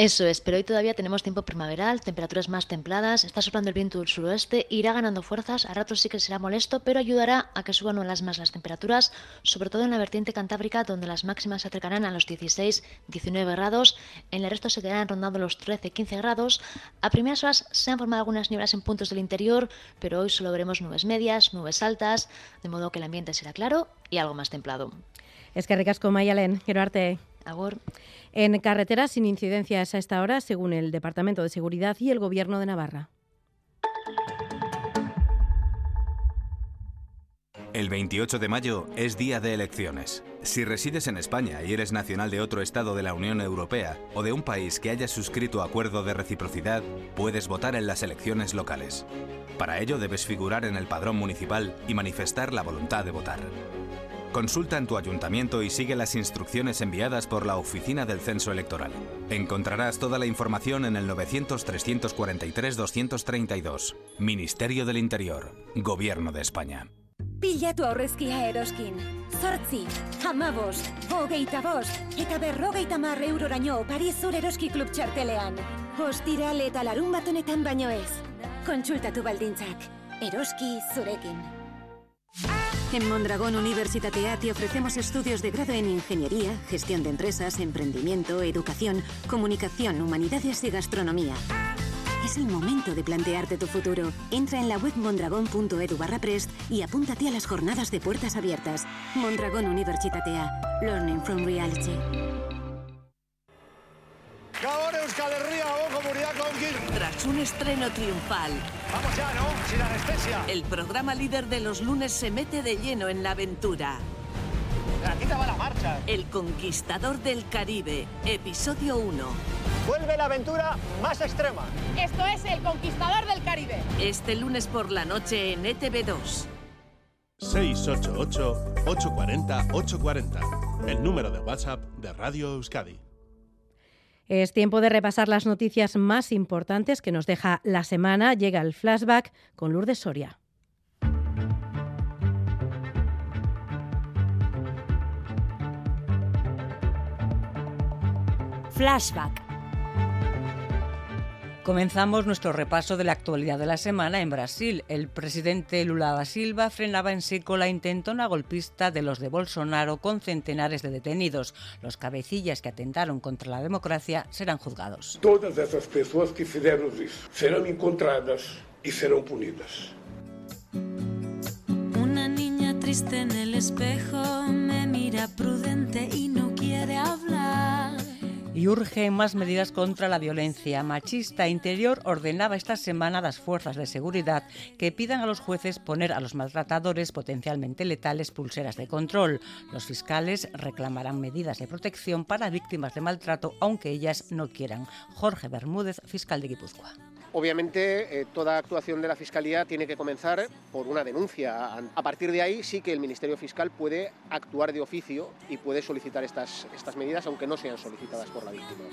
Eso es, pero hoy todavía tenemos tiempo primaveral, temperaturas más templadas, está soplando el viento del suroeste, irá ganando fuerzas, a ratos sí que será molesto, pero ayudará a que suban las más las temperaturas, sobre todo en la vertiente cantábrica, donde las máximas se acercarán a los 16-19 grados, en el resto se quedarán rondando los 13-15 grados. A primeras horas se han formado algunas nieblas en puntos del interior, pero hoy solo veremos nubes medias, nubes altas, de modo que el ambiente será claro y algo más templado. Es que ricasco, Mayalen, quiero arte. Agur. En carreteras sin incidencias a esta hora, según el Departamento de Seguridad y el Gobierno de Navarra. El 28 de mayo es día de elecciones. Si resides en España y eres nacional de otro Estado de la Unión Europea o de un país que haya suscrito acuerdo de reciprocidad, puedes votar en las elecciones locales. Para ello debes figurar en el padrón municipal y manifestar la voluntad de votar. Consulta en tu ayuntamiento y sigue las instrucciones enviadas por la Oficina del Censo Electoral. Encontrarás toda la información en el 900-343-232. Ministerio del Interior. Gobierno de España. Pilatu aurrezkia eroskin. Zortzi, amabost, hogeita bost, eta berrogeita mar euroraino Paris Zur Eroski Klub txartelean. Ostiral eta larun bat honetan baino ez. Kontsultatu baldintzak. Eroski zurekin. En Mondragón Universitatea te ofrecemos estudios de grado en Ingeniería, Gestión de Empresas, Emprendimiento, Educación, Comunicación, Humanidades y Gastronomía. Es el momento de plantearte tu futuro. Entra en la web mondragón.edu barra prest y apúntate a las jornadas de puertas abiertas. Mondragón Universitatea. Learning from Reality. Gabón Euskal Herria, Tras un estreno triunfal. Vamos ya, ¿no? Sin anestesia. El programa líder de los lunes se mete de lleno en la aventura. Aquí te va la marcha. El Conquistador del Caribe, episodio 1. Vuelve la aventura más extrema. Esto es El Conquistador del Caribe. Este lunes por la noche en E ETV2. 688-840-840. El número de WhatsApp de Radio Euskadi. Es tiempo de repasar las noticias más importantes que nos deja la semana. Llega el flashback con Lourdes Soria. Flashback. Comenzamos nuestro repaso de la actualidad de la semana en Brasil. El presidente Lula da Silva frenaba en seco la intentona golpista de los de Bolsonaro con centenares de detenidos. Los cabecillas que atentaron contra la democracia serán juzgados. Todas essas pessoas que fizeram isso serão encontradas e serão punidas. Una niña triste en el espejo me mira prudente y no quiere hablar. Y urge más medidas contra la violencia machista. Interior ordenaba esta semana a las fuerzas de seguridad que pidan a los jueces poner a los maltratadores potencialmente letales pulseras de control. Los fiscales reclamarán medidas de protección para víctimas de maltrato, aunque ellas no quieran. Jorge Bermúdez, fiscal de Guipúzcoa. Obviamente, eh, toda actuación de la Fiscalía tiene que comenzar por una denuncia. A partir de ahí sí que el Ministerio Fiscal puede actuar de oficio y puede solicitar estas, estas medidas, aunque no sean solicitadas por la víctima.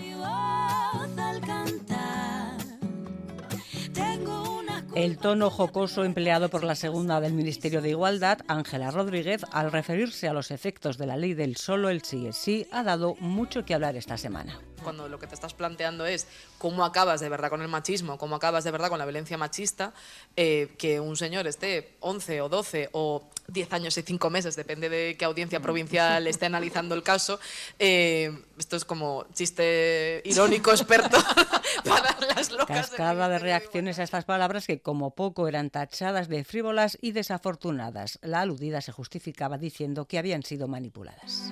El tono jocoso empleado por la segunda del Ministerio de Igualdad, Ángela Rodríguez, al referirse a los efectos de la ley del solo el sí es sí, ha dado mucho que hablar esta semana. Cuando lo que te estás planteando es cómo acabas de verdad con el machismo, cómo acabas de verdad con la violencia machista, eh, que un señor esté 11 o 12 o 10 años y 5 meses, depende de qué audiencia provincial esté analizando el caso. Eh, esto es como chiste irónico experto para las locas. Cascada de reacciones a estas palabras que como poco eran tachadas de frívolas y desafortunadas. La aludida se justificaba diciendo que habían sido manipuladas.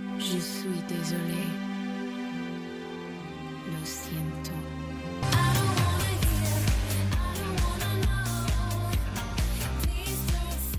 Lo siento.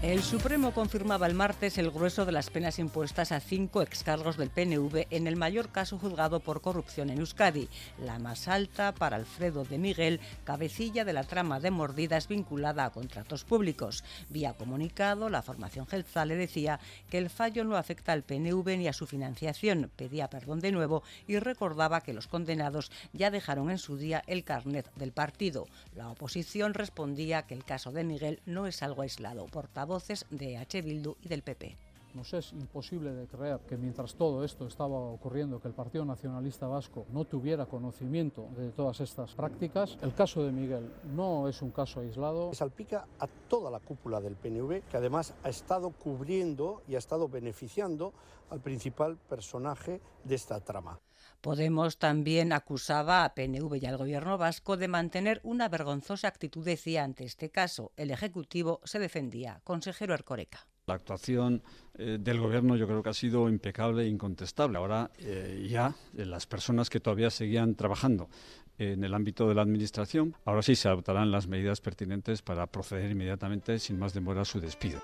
El Supremo confirmaba el martes el grueso de las penas impuestas a cinco excargos del PNV en el mayor caso juzgado por corrupción en Euskadi, la más alta para Alfredo de Miguel, cabecilla de la trama de mordidas vinculada a contratos públicos. Vía comunicado, la formación le decía que el fallo no afecta al PNV ni a su financiación, pedía perdón de nuevo y recordaba que los condenados ya dejaron en su día el carnet del partido. La oposición respondía que el caso de Miguel no es algo aislado. Portavoz de H. Bildu y del PP. Nos es imposible de creer que mientras todo esto estaba ocurriendo, que el Partido Nacionalista Vasco no tuviera conocimiento de todas estas prácticas. El caso de Miguel no es un caso aislado. Salpica a toda la cúpula del PNV, que además ha estado cubriendo y ha estado beneficiando al principal personaje de esta trama. Podemos también acusaba a PNV y al gobierno vasco de mantener una vergonzosa actitud, decía ante este caso. El Ejecutivo se defendía. Consejero Ercoreca. La actuación eh, del gobierno yo creo que ha sido impecable e incontestable. Ahora eh, ya eh, las personas que todavía seguían trabajando en el ámbito de la administración, ahora sí se adoptarán las medidas pertinentes para proceder inmediatamente, sin más demora, a su despido.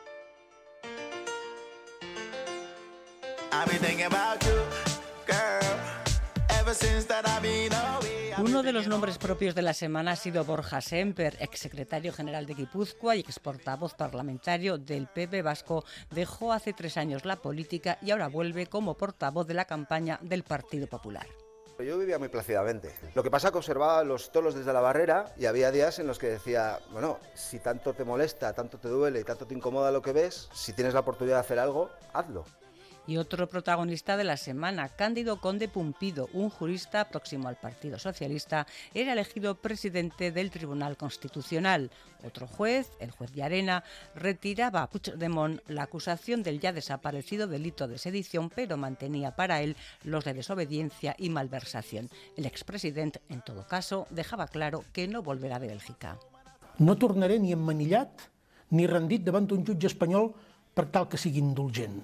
Uno de los nombres propios de la semana ha sido Borja Semper, exsecretario general de Guipúzcoa y exportavoz parlamentario del PP vasco. Dejó hace tres años la política y ahora vuelve como portavoz de la campaña del Partido Popular. Yo vivía muy plácidamente. Lo que pasa es que observaba los tolos desde la barrera y había días en los que decía, bueno, si tanto te molesta, tanto te duele y tanto te incomoda lo que ves, si tienes la oportunidad de hacer algo, hazlo. Y otro protagonista de la semana, Cándido Conde Pumpido, un jurista próximo al Partido Socialista, era elegido presidente del Tribunal Constitucional. Otro juez, el juez de Arena, retiraba a Puigdemont la acusación del ya desaparecido delito de sedición, pero mantenía para él los de desobediencia y malversación. El expresidente, en todo caso, dejaba claro que no volverá de Bélgica. No tornaré ni emmanillat ni rendit davant un jutge espanyol per tal que sigui indulgent.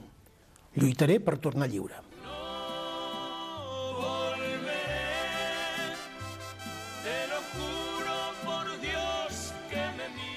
Lluitaré per tornar lliure.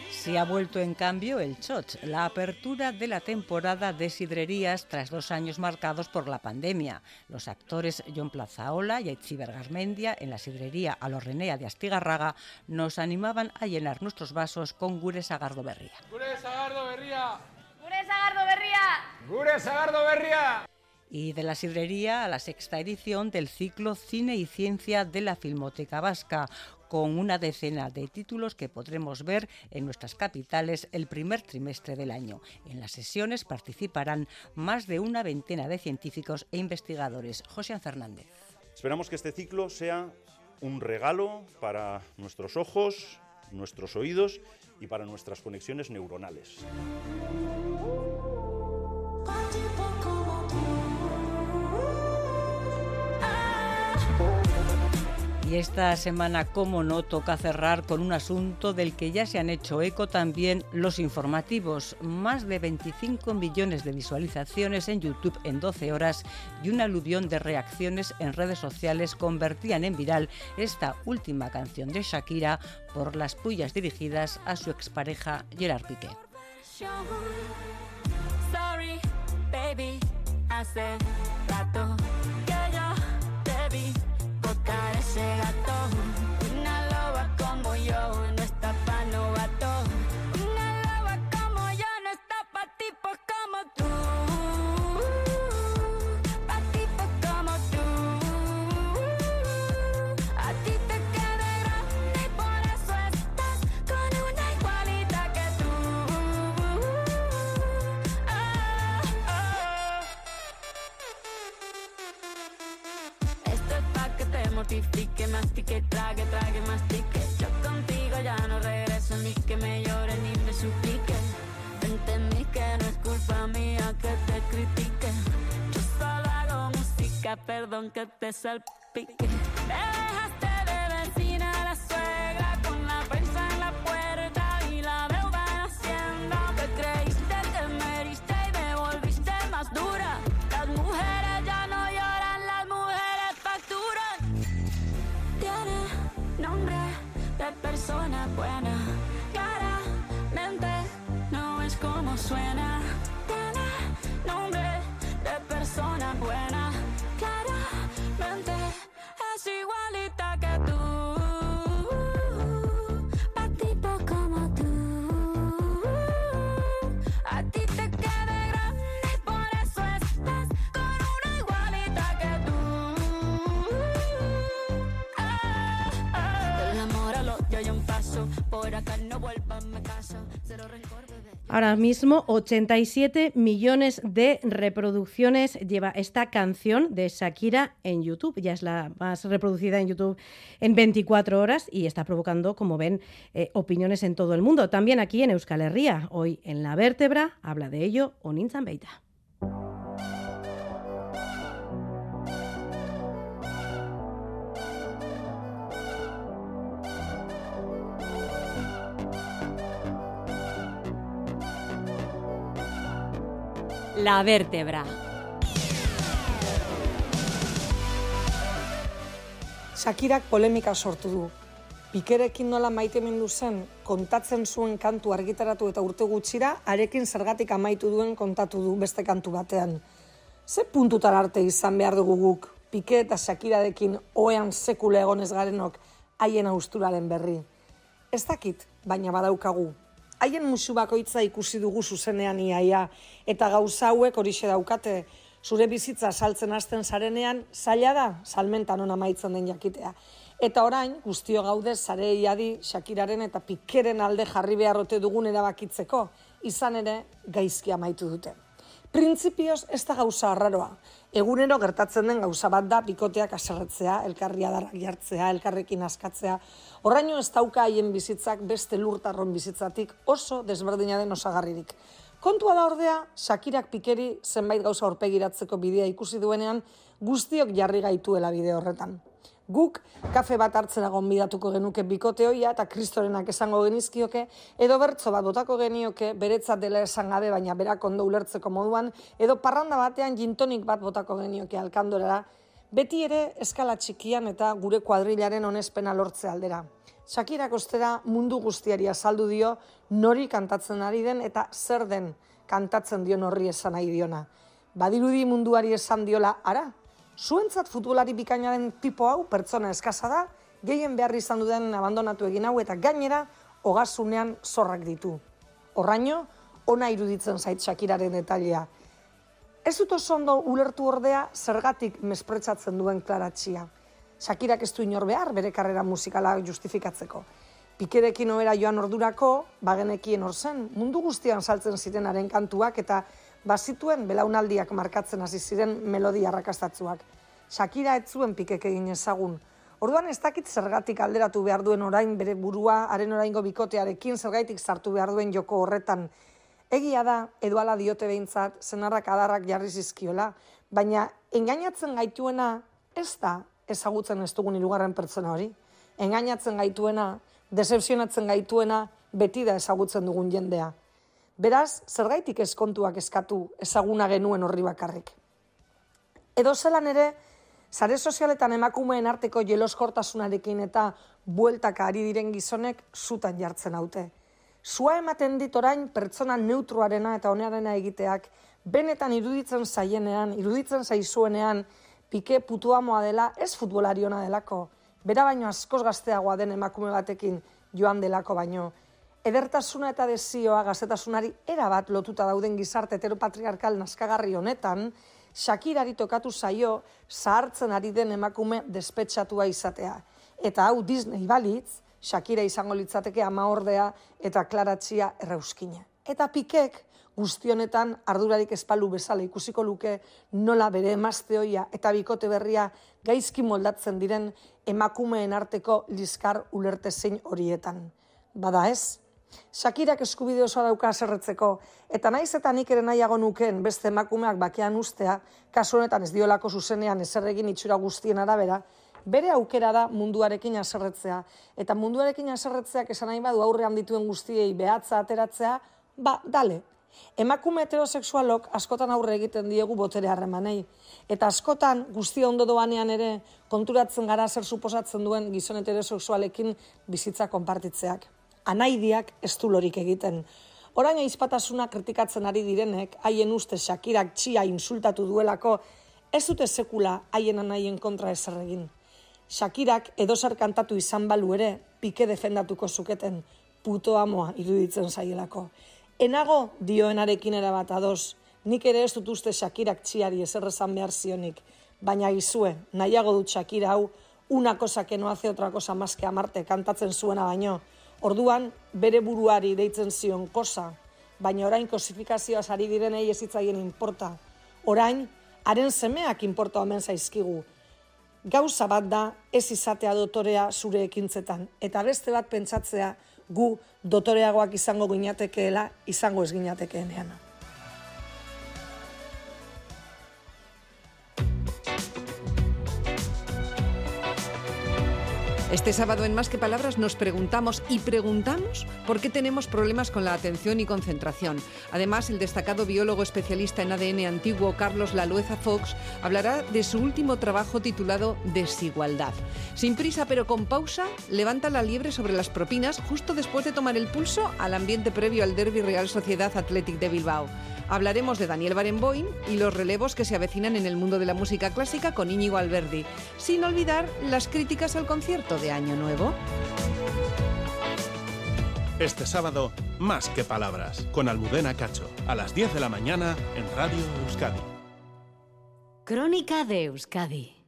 Se ha vuelto en cambio el Choch, la apertura de la temporada de sidrerías tras dos años marcados por la pandemia. Los actores John Plazaola y Aitziber Garmendia en la sidrería Alorrenea de Astigarraga nos animaban a llenar nuestros vasos con Gure Sagardo Berría. Gure Sagardo Berría. Gure Sagardo Berría. Gure Sagardo Berría. Y de la sidrería a la sexta edición del ciclo Cine y Ciencia de la Filmoteca Vasca, con una decena de títulos que podremos ver en nuestras capitales el primer trimestre del año. En las sesiones participarán más de una veintena de científicos e investigadores. José Fernández. Esperamos que este ciclo sea un regalo para nuestros ojos, nuestros oídos y para nuestras conexiones neuronales. Y esta semana, como no, toca cerrar con un asunto del que ya se han hecho eco también los informativos. Más de 25 millones de visualizaciones en YouTube en 12 horas y un aluvión de reacciones en redes sociales convertían en viral esta última canción de Shakira por las pullas dirigidas a su expareja Gerard Piqué. Sorry, baby, hace rato que yo tocar ese gato. Una loba como yo no está pa' novato. Una loba como yo no está pa' tipos como tú. Mortifique, mastique, trague, trague, mastique. Yo contigo ya no regreso ni que me llore ni me suplique. Entendí que no es culpa mía que te critique. Yo solo hago música, perdón que te salpique. Me dejaste Ahora mismo 87 millones de reproducciones lleva esta canción de Shakira en YouTube. Ya es la más reproducida en YouTube en 24 horas y está provocando, como ven, eh, opiniones en todo el mundo. También aquí en Euskal Herria. Hoy en La Vértebra habla de ello Onin Zambeita. La vértebra. Shakirak polemika sortu du. Pikerekin nola maitemindu zen, kontatzen zuen kantu argitaratu eta urte gutxira, arekin zergatik amaitu duen kontatu du beste kantu batean. Ze puntutar arte izan behar dugu guk, Pike eta Shakirarekin oean sekule egonez garenok haien austuraren berri. Ez dakit, baina badaukagu. Haien musu bakoitza ikusi dugu zuzenean iaia, eta gauza hauek horixe daukate, zure bizitza saltzen hasten zarenean, zaila da, salmentan ona amaitzen den jakitea. Eta orain, guztio gaude zare iadi Shakiraren eta Pikeren alde jarri beharrote dugun erabakitzeko, izan ere gaizki amaitu dute. Printzipioz ez da gauza arraroa. Egunero gertatzen den gauza bat da bikoteak aserretzea, elkarria darrak jartzea, elkarrekin askatzea. Horraino ez dauka haien bizitzak beste lurtarron bizitzatik oso desberdina den osagarririk. Kontua da ordea, Shakirak Pikeri zenbait gauza horpegiratzeko bidea ikusi duenean, guztiok jarri gaituela bide horretan. Guk kafe bat hartzera gonbidatuko genuke bikote hoia eta kristorenak esango genizkioke, edo bertzo bat botako genioke, beretzat dela esan gabe, baina berak ondo ulertzeko moduan, edo parranda batean gintonik bat botako genioke alkandorera, beti ere eskala txikian eta gure kuadrilaren onespena lortze aldera. Shakirak ostera mundu guztiari azaldu dio nori kantatzen ari den eta zer den kantatzen dion horri esan nahi diona. Badirudi munduari esan diola, ara, zuentzat futbolari bikaina den tipo hau pertsona eskasa da, gehien behar izan duden abandonatu egin hau eta gainera hogasunean zorrak ditu. Horraino, ona iruditzen zait Shakiraren detailea. Ez dut oso ondo ulertu ordea zergatik mespretsatzen duen klaratxia. Shakirak ez du inor behar bere karrera musikala justifikatzeko. Pikerekin oera joan ordurako, bagenekien hor zen, mundu guztian saltzen zirenaren kantuak eta bazituen belaunaldiak markatzen hasi ziren melodia arrakastatzuak. Shakira ez zuen pikek egin ezagun. Orduan ez dakit zergatik alderatu behar duen orain bere burua, haren oraingo bikotearekin zergaitik sartu behar duen joko horretan. Egia da, edo ala diote behintzat, zenarrak adarrak jarri zizkiola, baina engainatzen gaituena ez da ezagutzen ez dugun hirugarren pertsona hori. Engainatzen gaituena, decepzionatzen gaituena, beti da ezagutzen dugun jendea. Beraz, zergaitik eskontuak eskatu ezaguna genuen horri bakarrik. Edo zelan ere, sare sozialetan emakumeen arteko jeloskortasunarekin eta bueltaka ari diren gizonek zutan jartzen haute. Zua ematen dit orain pertsona neutruarena eta honearena egiteak, benetan iruditzen zaienean, iruditzen zaizuenean, pike putuamoa dela, ez futbolari ona delako, bera baino askoz gazteagoa den emakume batekin joan delako baino, edertasuna eta desioa gaztetasunari erabat lotuta dauden gizarte heteropatriarkal naskagarri honetan, Shakirari tokatu zaio zahartzen ari den emakume despetxatua izatea. Eta hau Disney balitz, Shakira izango litzateke ama ordea eta klaratxia errauskina. Eta pikek guztionetan ardurarik espalu bezala ikusiko luke nola bere emazte hoia eta bikote berria gaizki moldatzen diren emakumeen arteko liskar ulerte zein horietan. Bada ez? Shakirak eskubide osoa dauka aserretzeko, eta naiz eta nik ere nahiago nuken beste emakumeak bakean ustea, kasu honetan ez diolako zuzenean eserregin itxura guztien arabera, bere aukera da munduarekin aserretzea. Eta munduarekin aserretzeak esan nahi badu aurrean dituen guztiei behatza ateratzea, ba, dale. Emakume heterosexualok askotan aurre egiten diegu botere harremanei. Eta askotan guztia ondo doanean ere konturatzen gara zer suposatzen duen gizon heterosexualekin bizitza konpartitzeak. Anaidiak ez du lorik egiten. Orain aizpatasuna kritikatzen ari direnek, haien uste Shakirak txia insultatu duelako, ez dute sekula haien anaien kontra eserregin. Shakirak edosar kantatu izan balu ere, pike defendatuko zuketen, puto amoa iruditzen zaielako. Enago dioenarekin erabat ados, nik ere ez dut uste Shakirak txiari eserrezan behar zionik, baina izue, nahiago dut Shakira hau, una cosa que no hace otra cosa más que amarte kantatzen zuena baino, Orduan, bere buruari deitzen zion kosa, baina orain kosifikazioa sari direnei ezitzaien inporta. Orain, haren semeak inporta omen zaizkigu. Gauza bat da ez izatea dotorea zure ekintzetan, eta beste bat pentsatzea gu dotoreagoak izango ginatekeela izango ez ginatekeenean. Este sábado en Más que Palabras nos preguntamos y preguntamos por qué tenemos problemas con la atención y concentración. Además, el destacado biólogo especialista en ADN antiguo Carlos Lalueza Fox hablará de su último trabajo titulado Desigualdad. Sin prisa pero con pausa, levanta la liebre sobre las propinas justo después de tomar el pulso al ambiente previo al Derby Real Sociedad Athletic de Bilbao. Hablaremos de Daniel Barenboim y los relevos que se avecinan en el mundo de la música clásica con Íñigo Alberdi, sin olvidar las críticas al concierto de Año Nuevo. Este sábado, más que palabras, con Almudena Cacho, a las 10 de la mañana en Radio Euskadi. Crónica de Euskadi.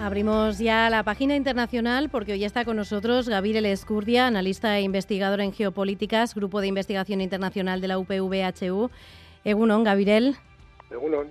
Abrimos ya la página internacional porque hoy está con nosotros Gabriel Escurdia, analista e investigador en geopolíticas, Grupo de Investigación Internacional de la UPVHU. Egunon, Gabriel. Egunon.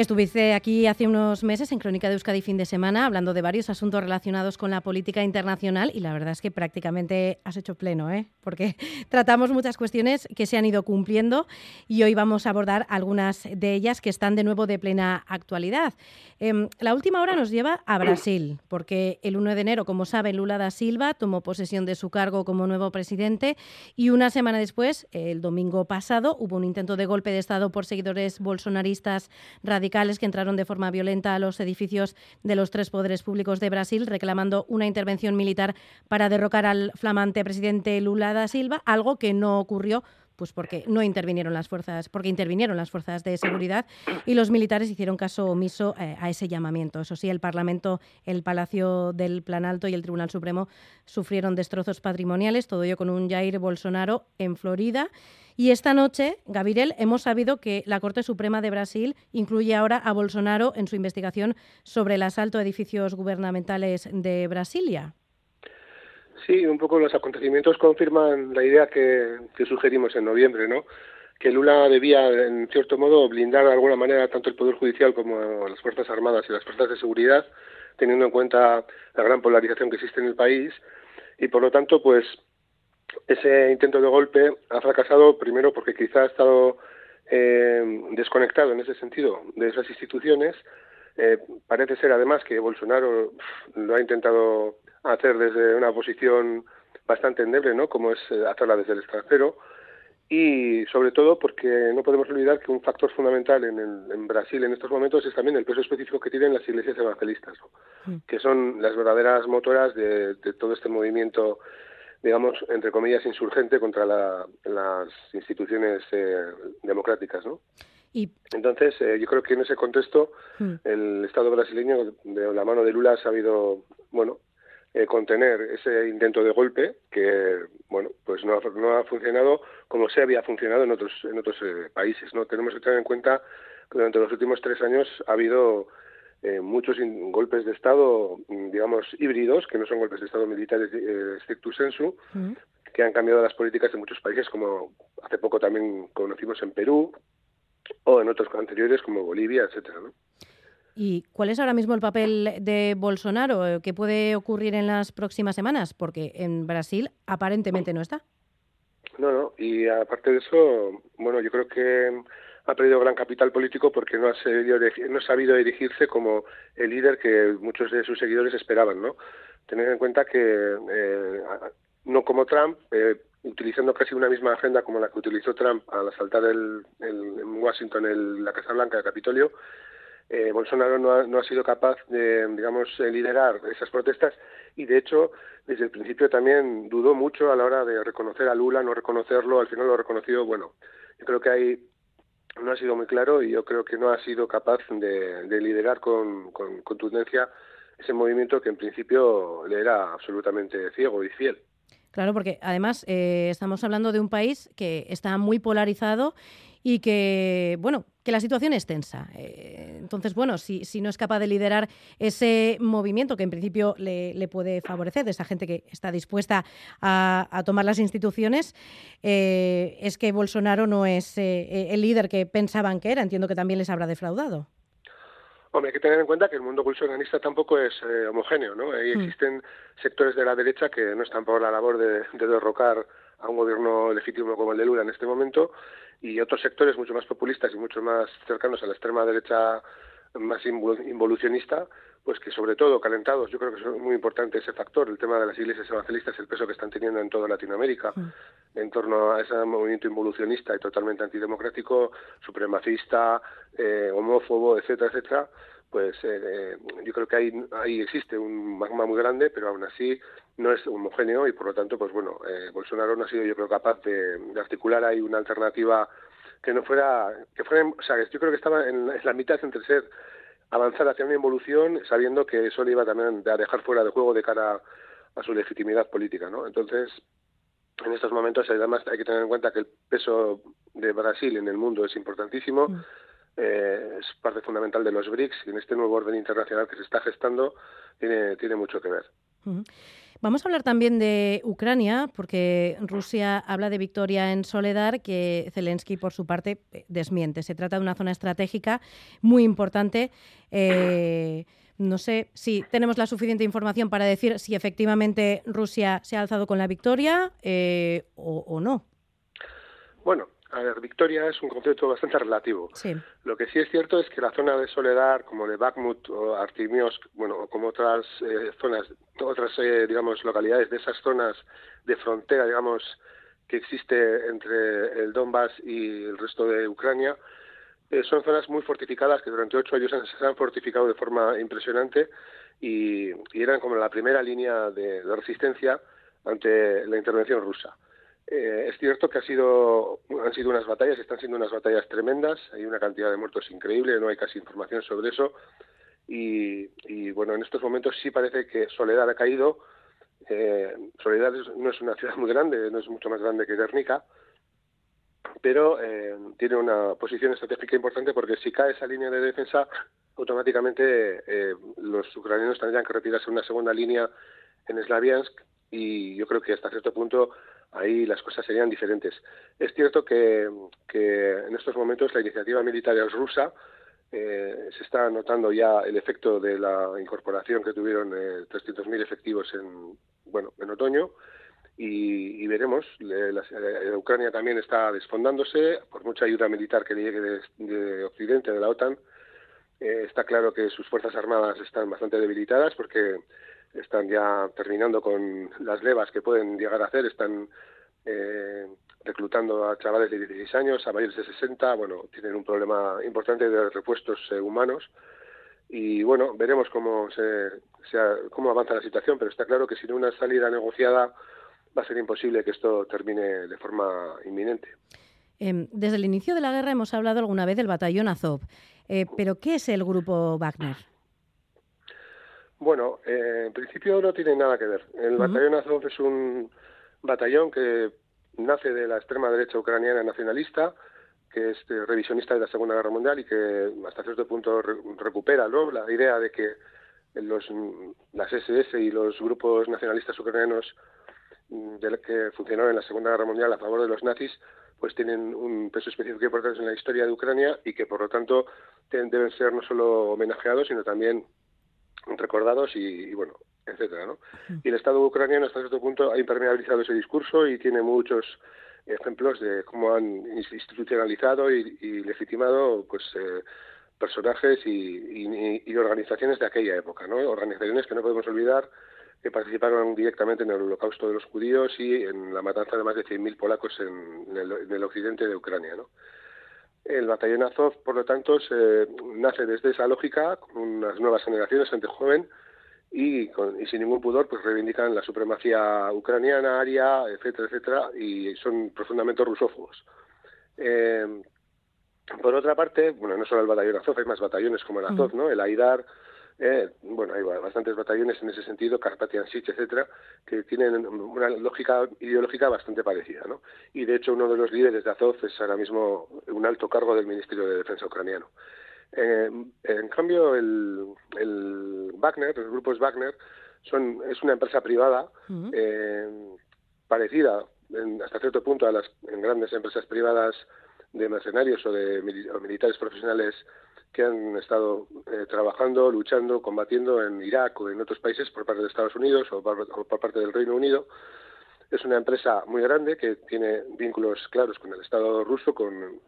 Estuviste aquí hace unos meses en Crónica de Euskadi fin de semana hablando de varios asuntos relacionados con la política internacional y la verdad es que prácticamente has hecho pleno, ¿eh? porque tratamos muchas cuestiones que se han ido cumpliendo y hoy vamos a abordar algunas de ellas que están de nuevo de plena actualidad. Em, la última hora nos lleva a Brasil, porque el 1 de enero, como saben, Lula da Silva tomó posesión de su cargo como nuevo presidente y una semana después, el domingo pasado, hubo un intento de golpe de Estado por seguidores bolsonaristas radicales que entraron de forma violenta a los edificios de los tres poderes públicos de Brasil, reclamando una intervención militar para derrocar al flamante presidente Lula da Silva, algo que no ocurrió pues porque no intervinieron las fuerzas, porque intervinieron las fuerzas de seguridad y los militares hicieron caso omiso eh, a ese llamamiento. Eso sí, el Parlamento, el Palacio del Plan Alto y el Tribunal Supremo sufrieron destrozos patrimoniales, todo ello con un Jair Bolsonaro en Florida. Y esta noche, Gabriel, hemos sabido que la Corte Suprema de Brasil incluye ahora a Bolsonaro en su investigación sobre el asalto a edificios gubernamentales de Brasilia. Sí, un poco los acontecimientos confirman la idea que, sugerimos en noviembre, ¿no? Que Lula debía, en cierto modo, blindar de alguna manera tanto el Poder Judicial como las Fuerzas Armadas y las Fuerzas de Seguridad, teniendo en cuenta la gran polarización que existe en el país. Y por lo tanto, pues ese intento de golpe ha fracasado primero porque quizá ha estado eh, desconectado en ese sentido de esas instituciones. Eh, parece ser además que Bolsonaro lo ha intentado hacer desde una posición bastante endeble, ¿no? Como es eh, hacerla desde el extranjero y sobre todo porque no podemos olvidar que un factor fundamental en, en Brasil en estos momentos es también el peso específico que tienen las iglesias evangelistas, mm. que son las verdaderas motoras de, todo este movimiento, digamos, entre comillas, insurgente contra las instituciones eh, democráticas, ¿no? Y... Entonces, eh, yo creo que en ese contexto mm. el Estado brasileño, de la mano de Lula, ha sabido, bueno, eh, contener ese intento de golpe que bueno pues no ha, no ha funcionado como se había funcionado en otros en otros eh, países no tenemos que tener en cuenta que durante los últimos tres años ha habido eh, muchos in- golpes de estado mm, digamos híbridos que no son golpes de estado militares eh, stricto sensu que han cambiado las políticas de muchos países como hace poco también conocimos en Perú o en otros anteriores como Bolivia etcétera ¿no? ¿Y cuál es ahora mismo el papel de Bolsonaro? eh, ¿Qué puede ocurrir en las próximas semanas? Porque en Brasil aparentemente no está. No, no, y aparte de eso, bueno, yo creo que ha perdido gran capital político porque no ha sabido, no ha sabido erigirse como el líder que muchos de sus seguidores esperaban, ¿no? Tener en cuenta que eh, no como Trump, eh, utilizando casi una misma agenda como la que utilizó Trump al asaltar el, en Washington el- la Casa Blanca, el Capitolio, eh, Bolsonaro no ha, sido capaz de, digamos, eh, liderar esas protestas. Y, de hecho, desde el principio también dudó mucho a la hora de reconocer a Lula, no reconocerlo, al final lo ha reconocido, bueno, yo creo que ahí no ha sido muy claro y yo creo que no ha sido capaz de, de liderar con, con contundencia ese movimiento que en principio le era absolutamente ciego y fiel. Claro, porque además eh, estamos hablando de un país que está muy polarizado y que, bueno, que la situación es tensa. Eh, entonces, bueno, si, si no es capaz de liderar ese movimiento que en principio le, le puede favorecer, de esa gente que está dispuesta a, a tomar las instituciones, eh, es que Bolsonaro no es eh, el líder que pensaban que era. Entiendo que también les habrá defraudado. Hombre, hay que tener en cuenta que el mundo bolsonarista tampoco es eh, homogéneo, ¿no? Ahí Mm. existen sectores de la derecha que no están por la labor de, de derrocar a un gobierno legítimo como el de Lula en este momento y otros sectores mucho más populistas y mucho más cercanos a la extrema derecha más invo- involucionista, pues que sobre todo calentados, yo creo que es muy importante ese factor, el tema de las iglesias evangelistas, el peso que están teniendo en toda Latinoamérica en torno a ese movimiento involucionista y totalmente antidemocrático, supremacista, eh, homófobo, etcétera, etcétera, pues eh, eh, yo creo que ahí, ahí existe un magma muy grande, pero aún así no es homogéneo y por lo tanto, pues bueno, eh, Bolsonaro no ha sido yo creo capaz de, de articular ahí una alternativa que no fuera, que fuera, o sea, yo creo que estaba en la, en la mitad entre ser avanzar hacia una involución sabiendo que eso le iba también a dejar fuera de juego de cara a su legitimidad política, ¿no? Entonces, en estos momentos además hay que tener en cuenta que el peso de Brasil en el mundo es importantísimo, eh, es parte fundamental de los BRICS y en este nuevo orden internacional que se está gestando tiene, tiene mucho que ver. Vamos a hablar también de Ucrania, porque Rusia habla de victoria en Soledar, que Zelensky, por su parte, eh, desmiente. Se trata de una zona estratégica muy importante. Eh, no sé si tenemos la suficiente información para decir si efectivamente Rusia se ha alzado con la victoria eh, o no. Bueno, a ver, victoria es un concepto bastante relativo. Sí. Lo que sí es cierto es que la zona de Soledad, como de Bakhmut o Artemiovsk, bueno, o como otras eh, zonas, otras, eh, digamos, localidades de esas zonas de frontera, digamos, que existe entre el Donbass y el resto de Ucrania, eh, son zonas muy fortificadas que durante ocho años se han fortificado de forma impresionante y, y eran como la primera línea de, de resistencia ante la intervención rusa. Eh, es cierto que ha sido, han sido unas batallas, están siendo unas batallas tremendas, hay una cantidad de muertos increíble, no hay casi información sobre eso. Y, bueno, en estos momentos sí parece que Soledad ha caído. Eh, Soledad no es una ciudad muy grande, no es mucho más grande que Guernica, pero eh, tiene una posición estratégica importante porque si cae esa línea de defensa, automáticamente los ucranianos tendrían que retirarse una segunda línea en Slaviansk y yo creo que hasta cierto punto ahí las cosas serían diferentes. Es cierto que, en estos momentos la iniciativa militar rusa, eh, se está notando ya el efecto de la incorporación que tuvieron eh, 300.000 efectivos en, bueno, en otoño y, veremos. Las- eh, Ucrania también está desfondándose por mucha ayuda militar que le llegue de, de Occidente, de la OTAN. Eh, está claro que sus fuerzas armadas están bastante debilitadas porque están ya terminando con las levas que pueden llegar a hacer, están eh, reclutando a chavales de 16 años, a mayores de 60, bueno, tienen un problema importante de repuestos eh, humanos y bueno, veremos cómo se, se- cómo avanza la situación, pero está claro que sin una salida negociada va a ser imposible que esto termine de forma inminente. Em, desde el inicio de la guerra hemos hablado alguna vez del batallón Azov, Eh, pero ¿qué es el grupo Wagner? Bueno, eh, en principio no tiene nada que ver. El batallón Azov es un batallón que nace de la extrema derecha ucraniana nacionalista, que es eh, revisionista de la Segunda Guerra Mundial y que hasta cierto punto re- recupera ¿no? la idea de que los, las SS y los grupos nacionalistas ucranianos mm, de que funcionaron en la Segunda Guerra Mundial a favor de los nazis, pues tienen un peso específico importante en la historia de Ucrania y que por lo tanto deben ser no solo homenajeados, sino también recordados y, y, bueno, etcétera, ¿no? Y el Estado ucraniano hasta cierto punto ha impermeabilizado ese discurso y tiene muchos ejemplos de cómo han ins- institucionalizado y, y legitimado pues eh, personajes y, y- y organizaciones de aquella época, ¿no? Organizaciones que no podemos olvidar que participaron directamente en el holocausto de los judíos y en la matanza de más de 100.000 polacos en, en el, en el occidente de Ucrania, ¿no? El batallón Azov, por lo tanto, se, nace desde esa lógica, con unas nuevas generaciones, gente joven, y, con- y sin ningún pudor, pues reivindican la supremacía ucraniana, aria, etcétera, etcétera, y son profundamente rusófobos. Eh, por otra parte, bueno, no solo el batallón Azov, hay más batallones como el Azov, ¿no? El Aidar, eh, bueno, hay bastantes batallones en ese sentido, Carpathian Sich, etcétera, que tienen una lógica ideológica bastante parecida, ¿no? Y de hecho uno de los líderes de Azov es ahora mismo un alto cargo del Ministerio de Defensa ucraniano. Eh, en cambio, el, el Wagner, los grupos Wagner, son, es una empresa privada eh, parecida en- hasta cierto punto a las en grandes empresas privadas de mercenarios o de mili- o militares profesionales que han estado eh, trabajando, luchando, combatiendo en Irak o en otros países por parte de Estados Unidos o por, parte del Reino Unido. Es una empresa muy grande que tiene vínculos claros con el Estado ruso, con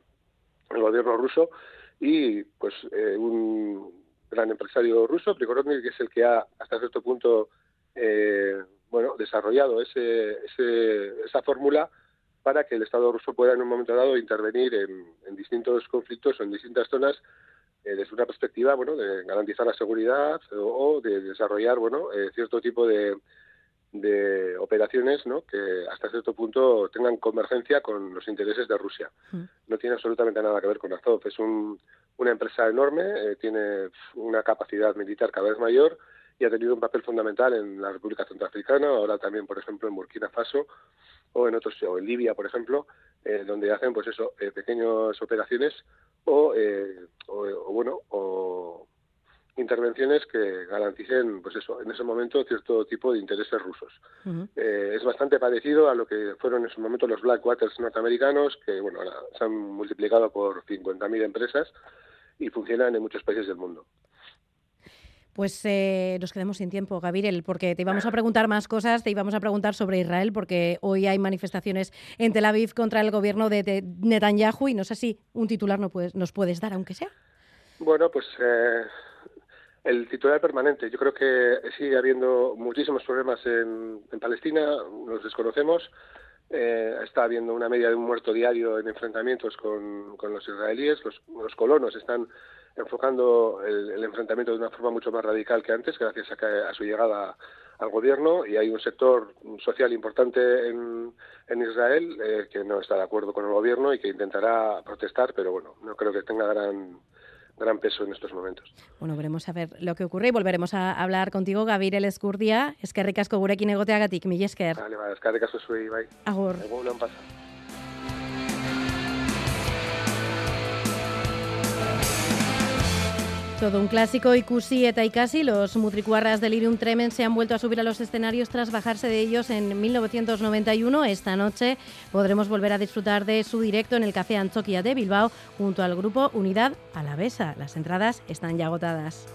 el gobierno ruso y pues eh, un gran empresario ruso, Prigozhin, que es el que ha hasta cierto punto eh, bueno desarrollado ese, ese- esa fórmula para que el Estado ruso pueda en un momento dado intervenir en, en distintos conflictos o en distintas zonas eh, desde una perspectiva bueno de garantizar la seguridad o, o de desarrollar bueno eh, cierto tipo de, de operaciones ¿no? que hasta cierto punto tengan convergencia con los intereses de Rusia. No tiene absolutamente nada que ver con Azov. Es un- una empresa enorme, eh, tiene una capacidad militar cada vez mayor y ha tenido un papel fundamental en la República Centroafricana, ahora también, por ejemplo, en Burkina Faso o en otros, o en Libia, por ejemplo, eh, donde hacen, pues eso, eh, pequeñas operaciones o, eh, o, o, bueno, o intervenciones que garanticen, pues eso, en ese momento cierto tipo de intereses rusos. Eh, es bastante parecido a lo que fueron en su momento los Blackwaters norteamericanos, que bueno, ahora se han multiplicado por 50.000 empresas y funcionan en muchos países del mundo. Pues eh, nos quedamos sin tiempo, Gabriel, porque te íbamos a preguntar más cosas, te íbamos a preguntar sobre Israel, porque hoy hay manifestaciones en Tel Aviv contra el gobierno de, Netanyahu y no sé si un titular no puedes, nos puedes dar, aunque sea. Bueno, pues eh, el titular permanente. Yo creo que sigue habiendo muchísimos problemas en, en Palestina, los desconocemos. Eh, está habiendo una media de un muerto diario en enfrentamientos con, con los israelíes. Los, los colonos están enfocando el, el enfrentamiento de una forma mucho más radical que antes, gracias a, que- a su llegada al gobierno. Y hay un sector social importante en, en Israel eh, que no está de acuerdo con el gobierno y que intentará protestar, pero bueno, no creo que tenga gran gran peso en estos momentos. Bueno, veremos a ver lo que ocurre y volveremos a hablar contigo, Gabriel Escurdia. Es que ricasco gurekin egoteagatik, mila esker. Vale, ba, eskarrik asko zuei, bai. Agur. Egun pasa. Todo un clásico Ikusi eta Ikasi, los mutricuarras del Irium Tremen se han vuelto a subir a los escenarios tras bajarse de ellos en 1991. Esta noche podremos volver a disfrutar de su directo en el Café Anchoquia de Bilbao junto al grupo Unidad Alavesa. Las entradas están ya agotadas.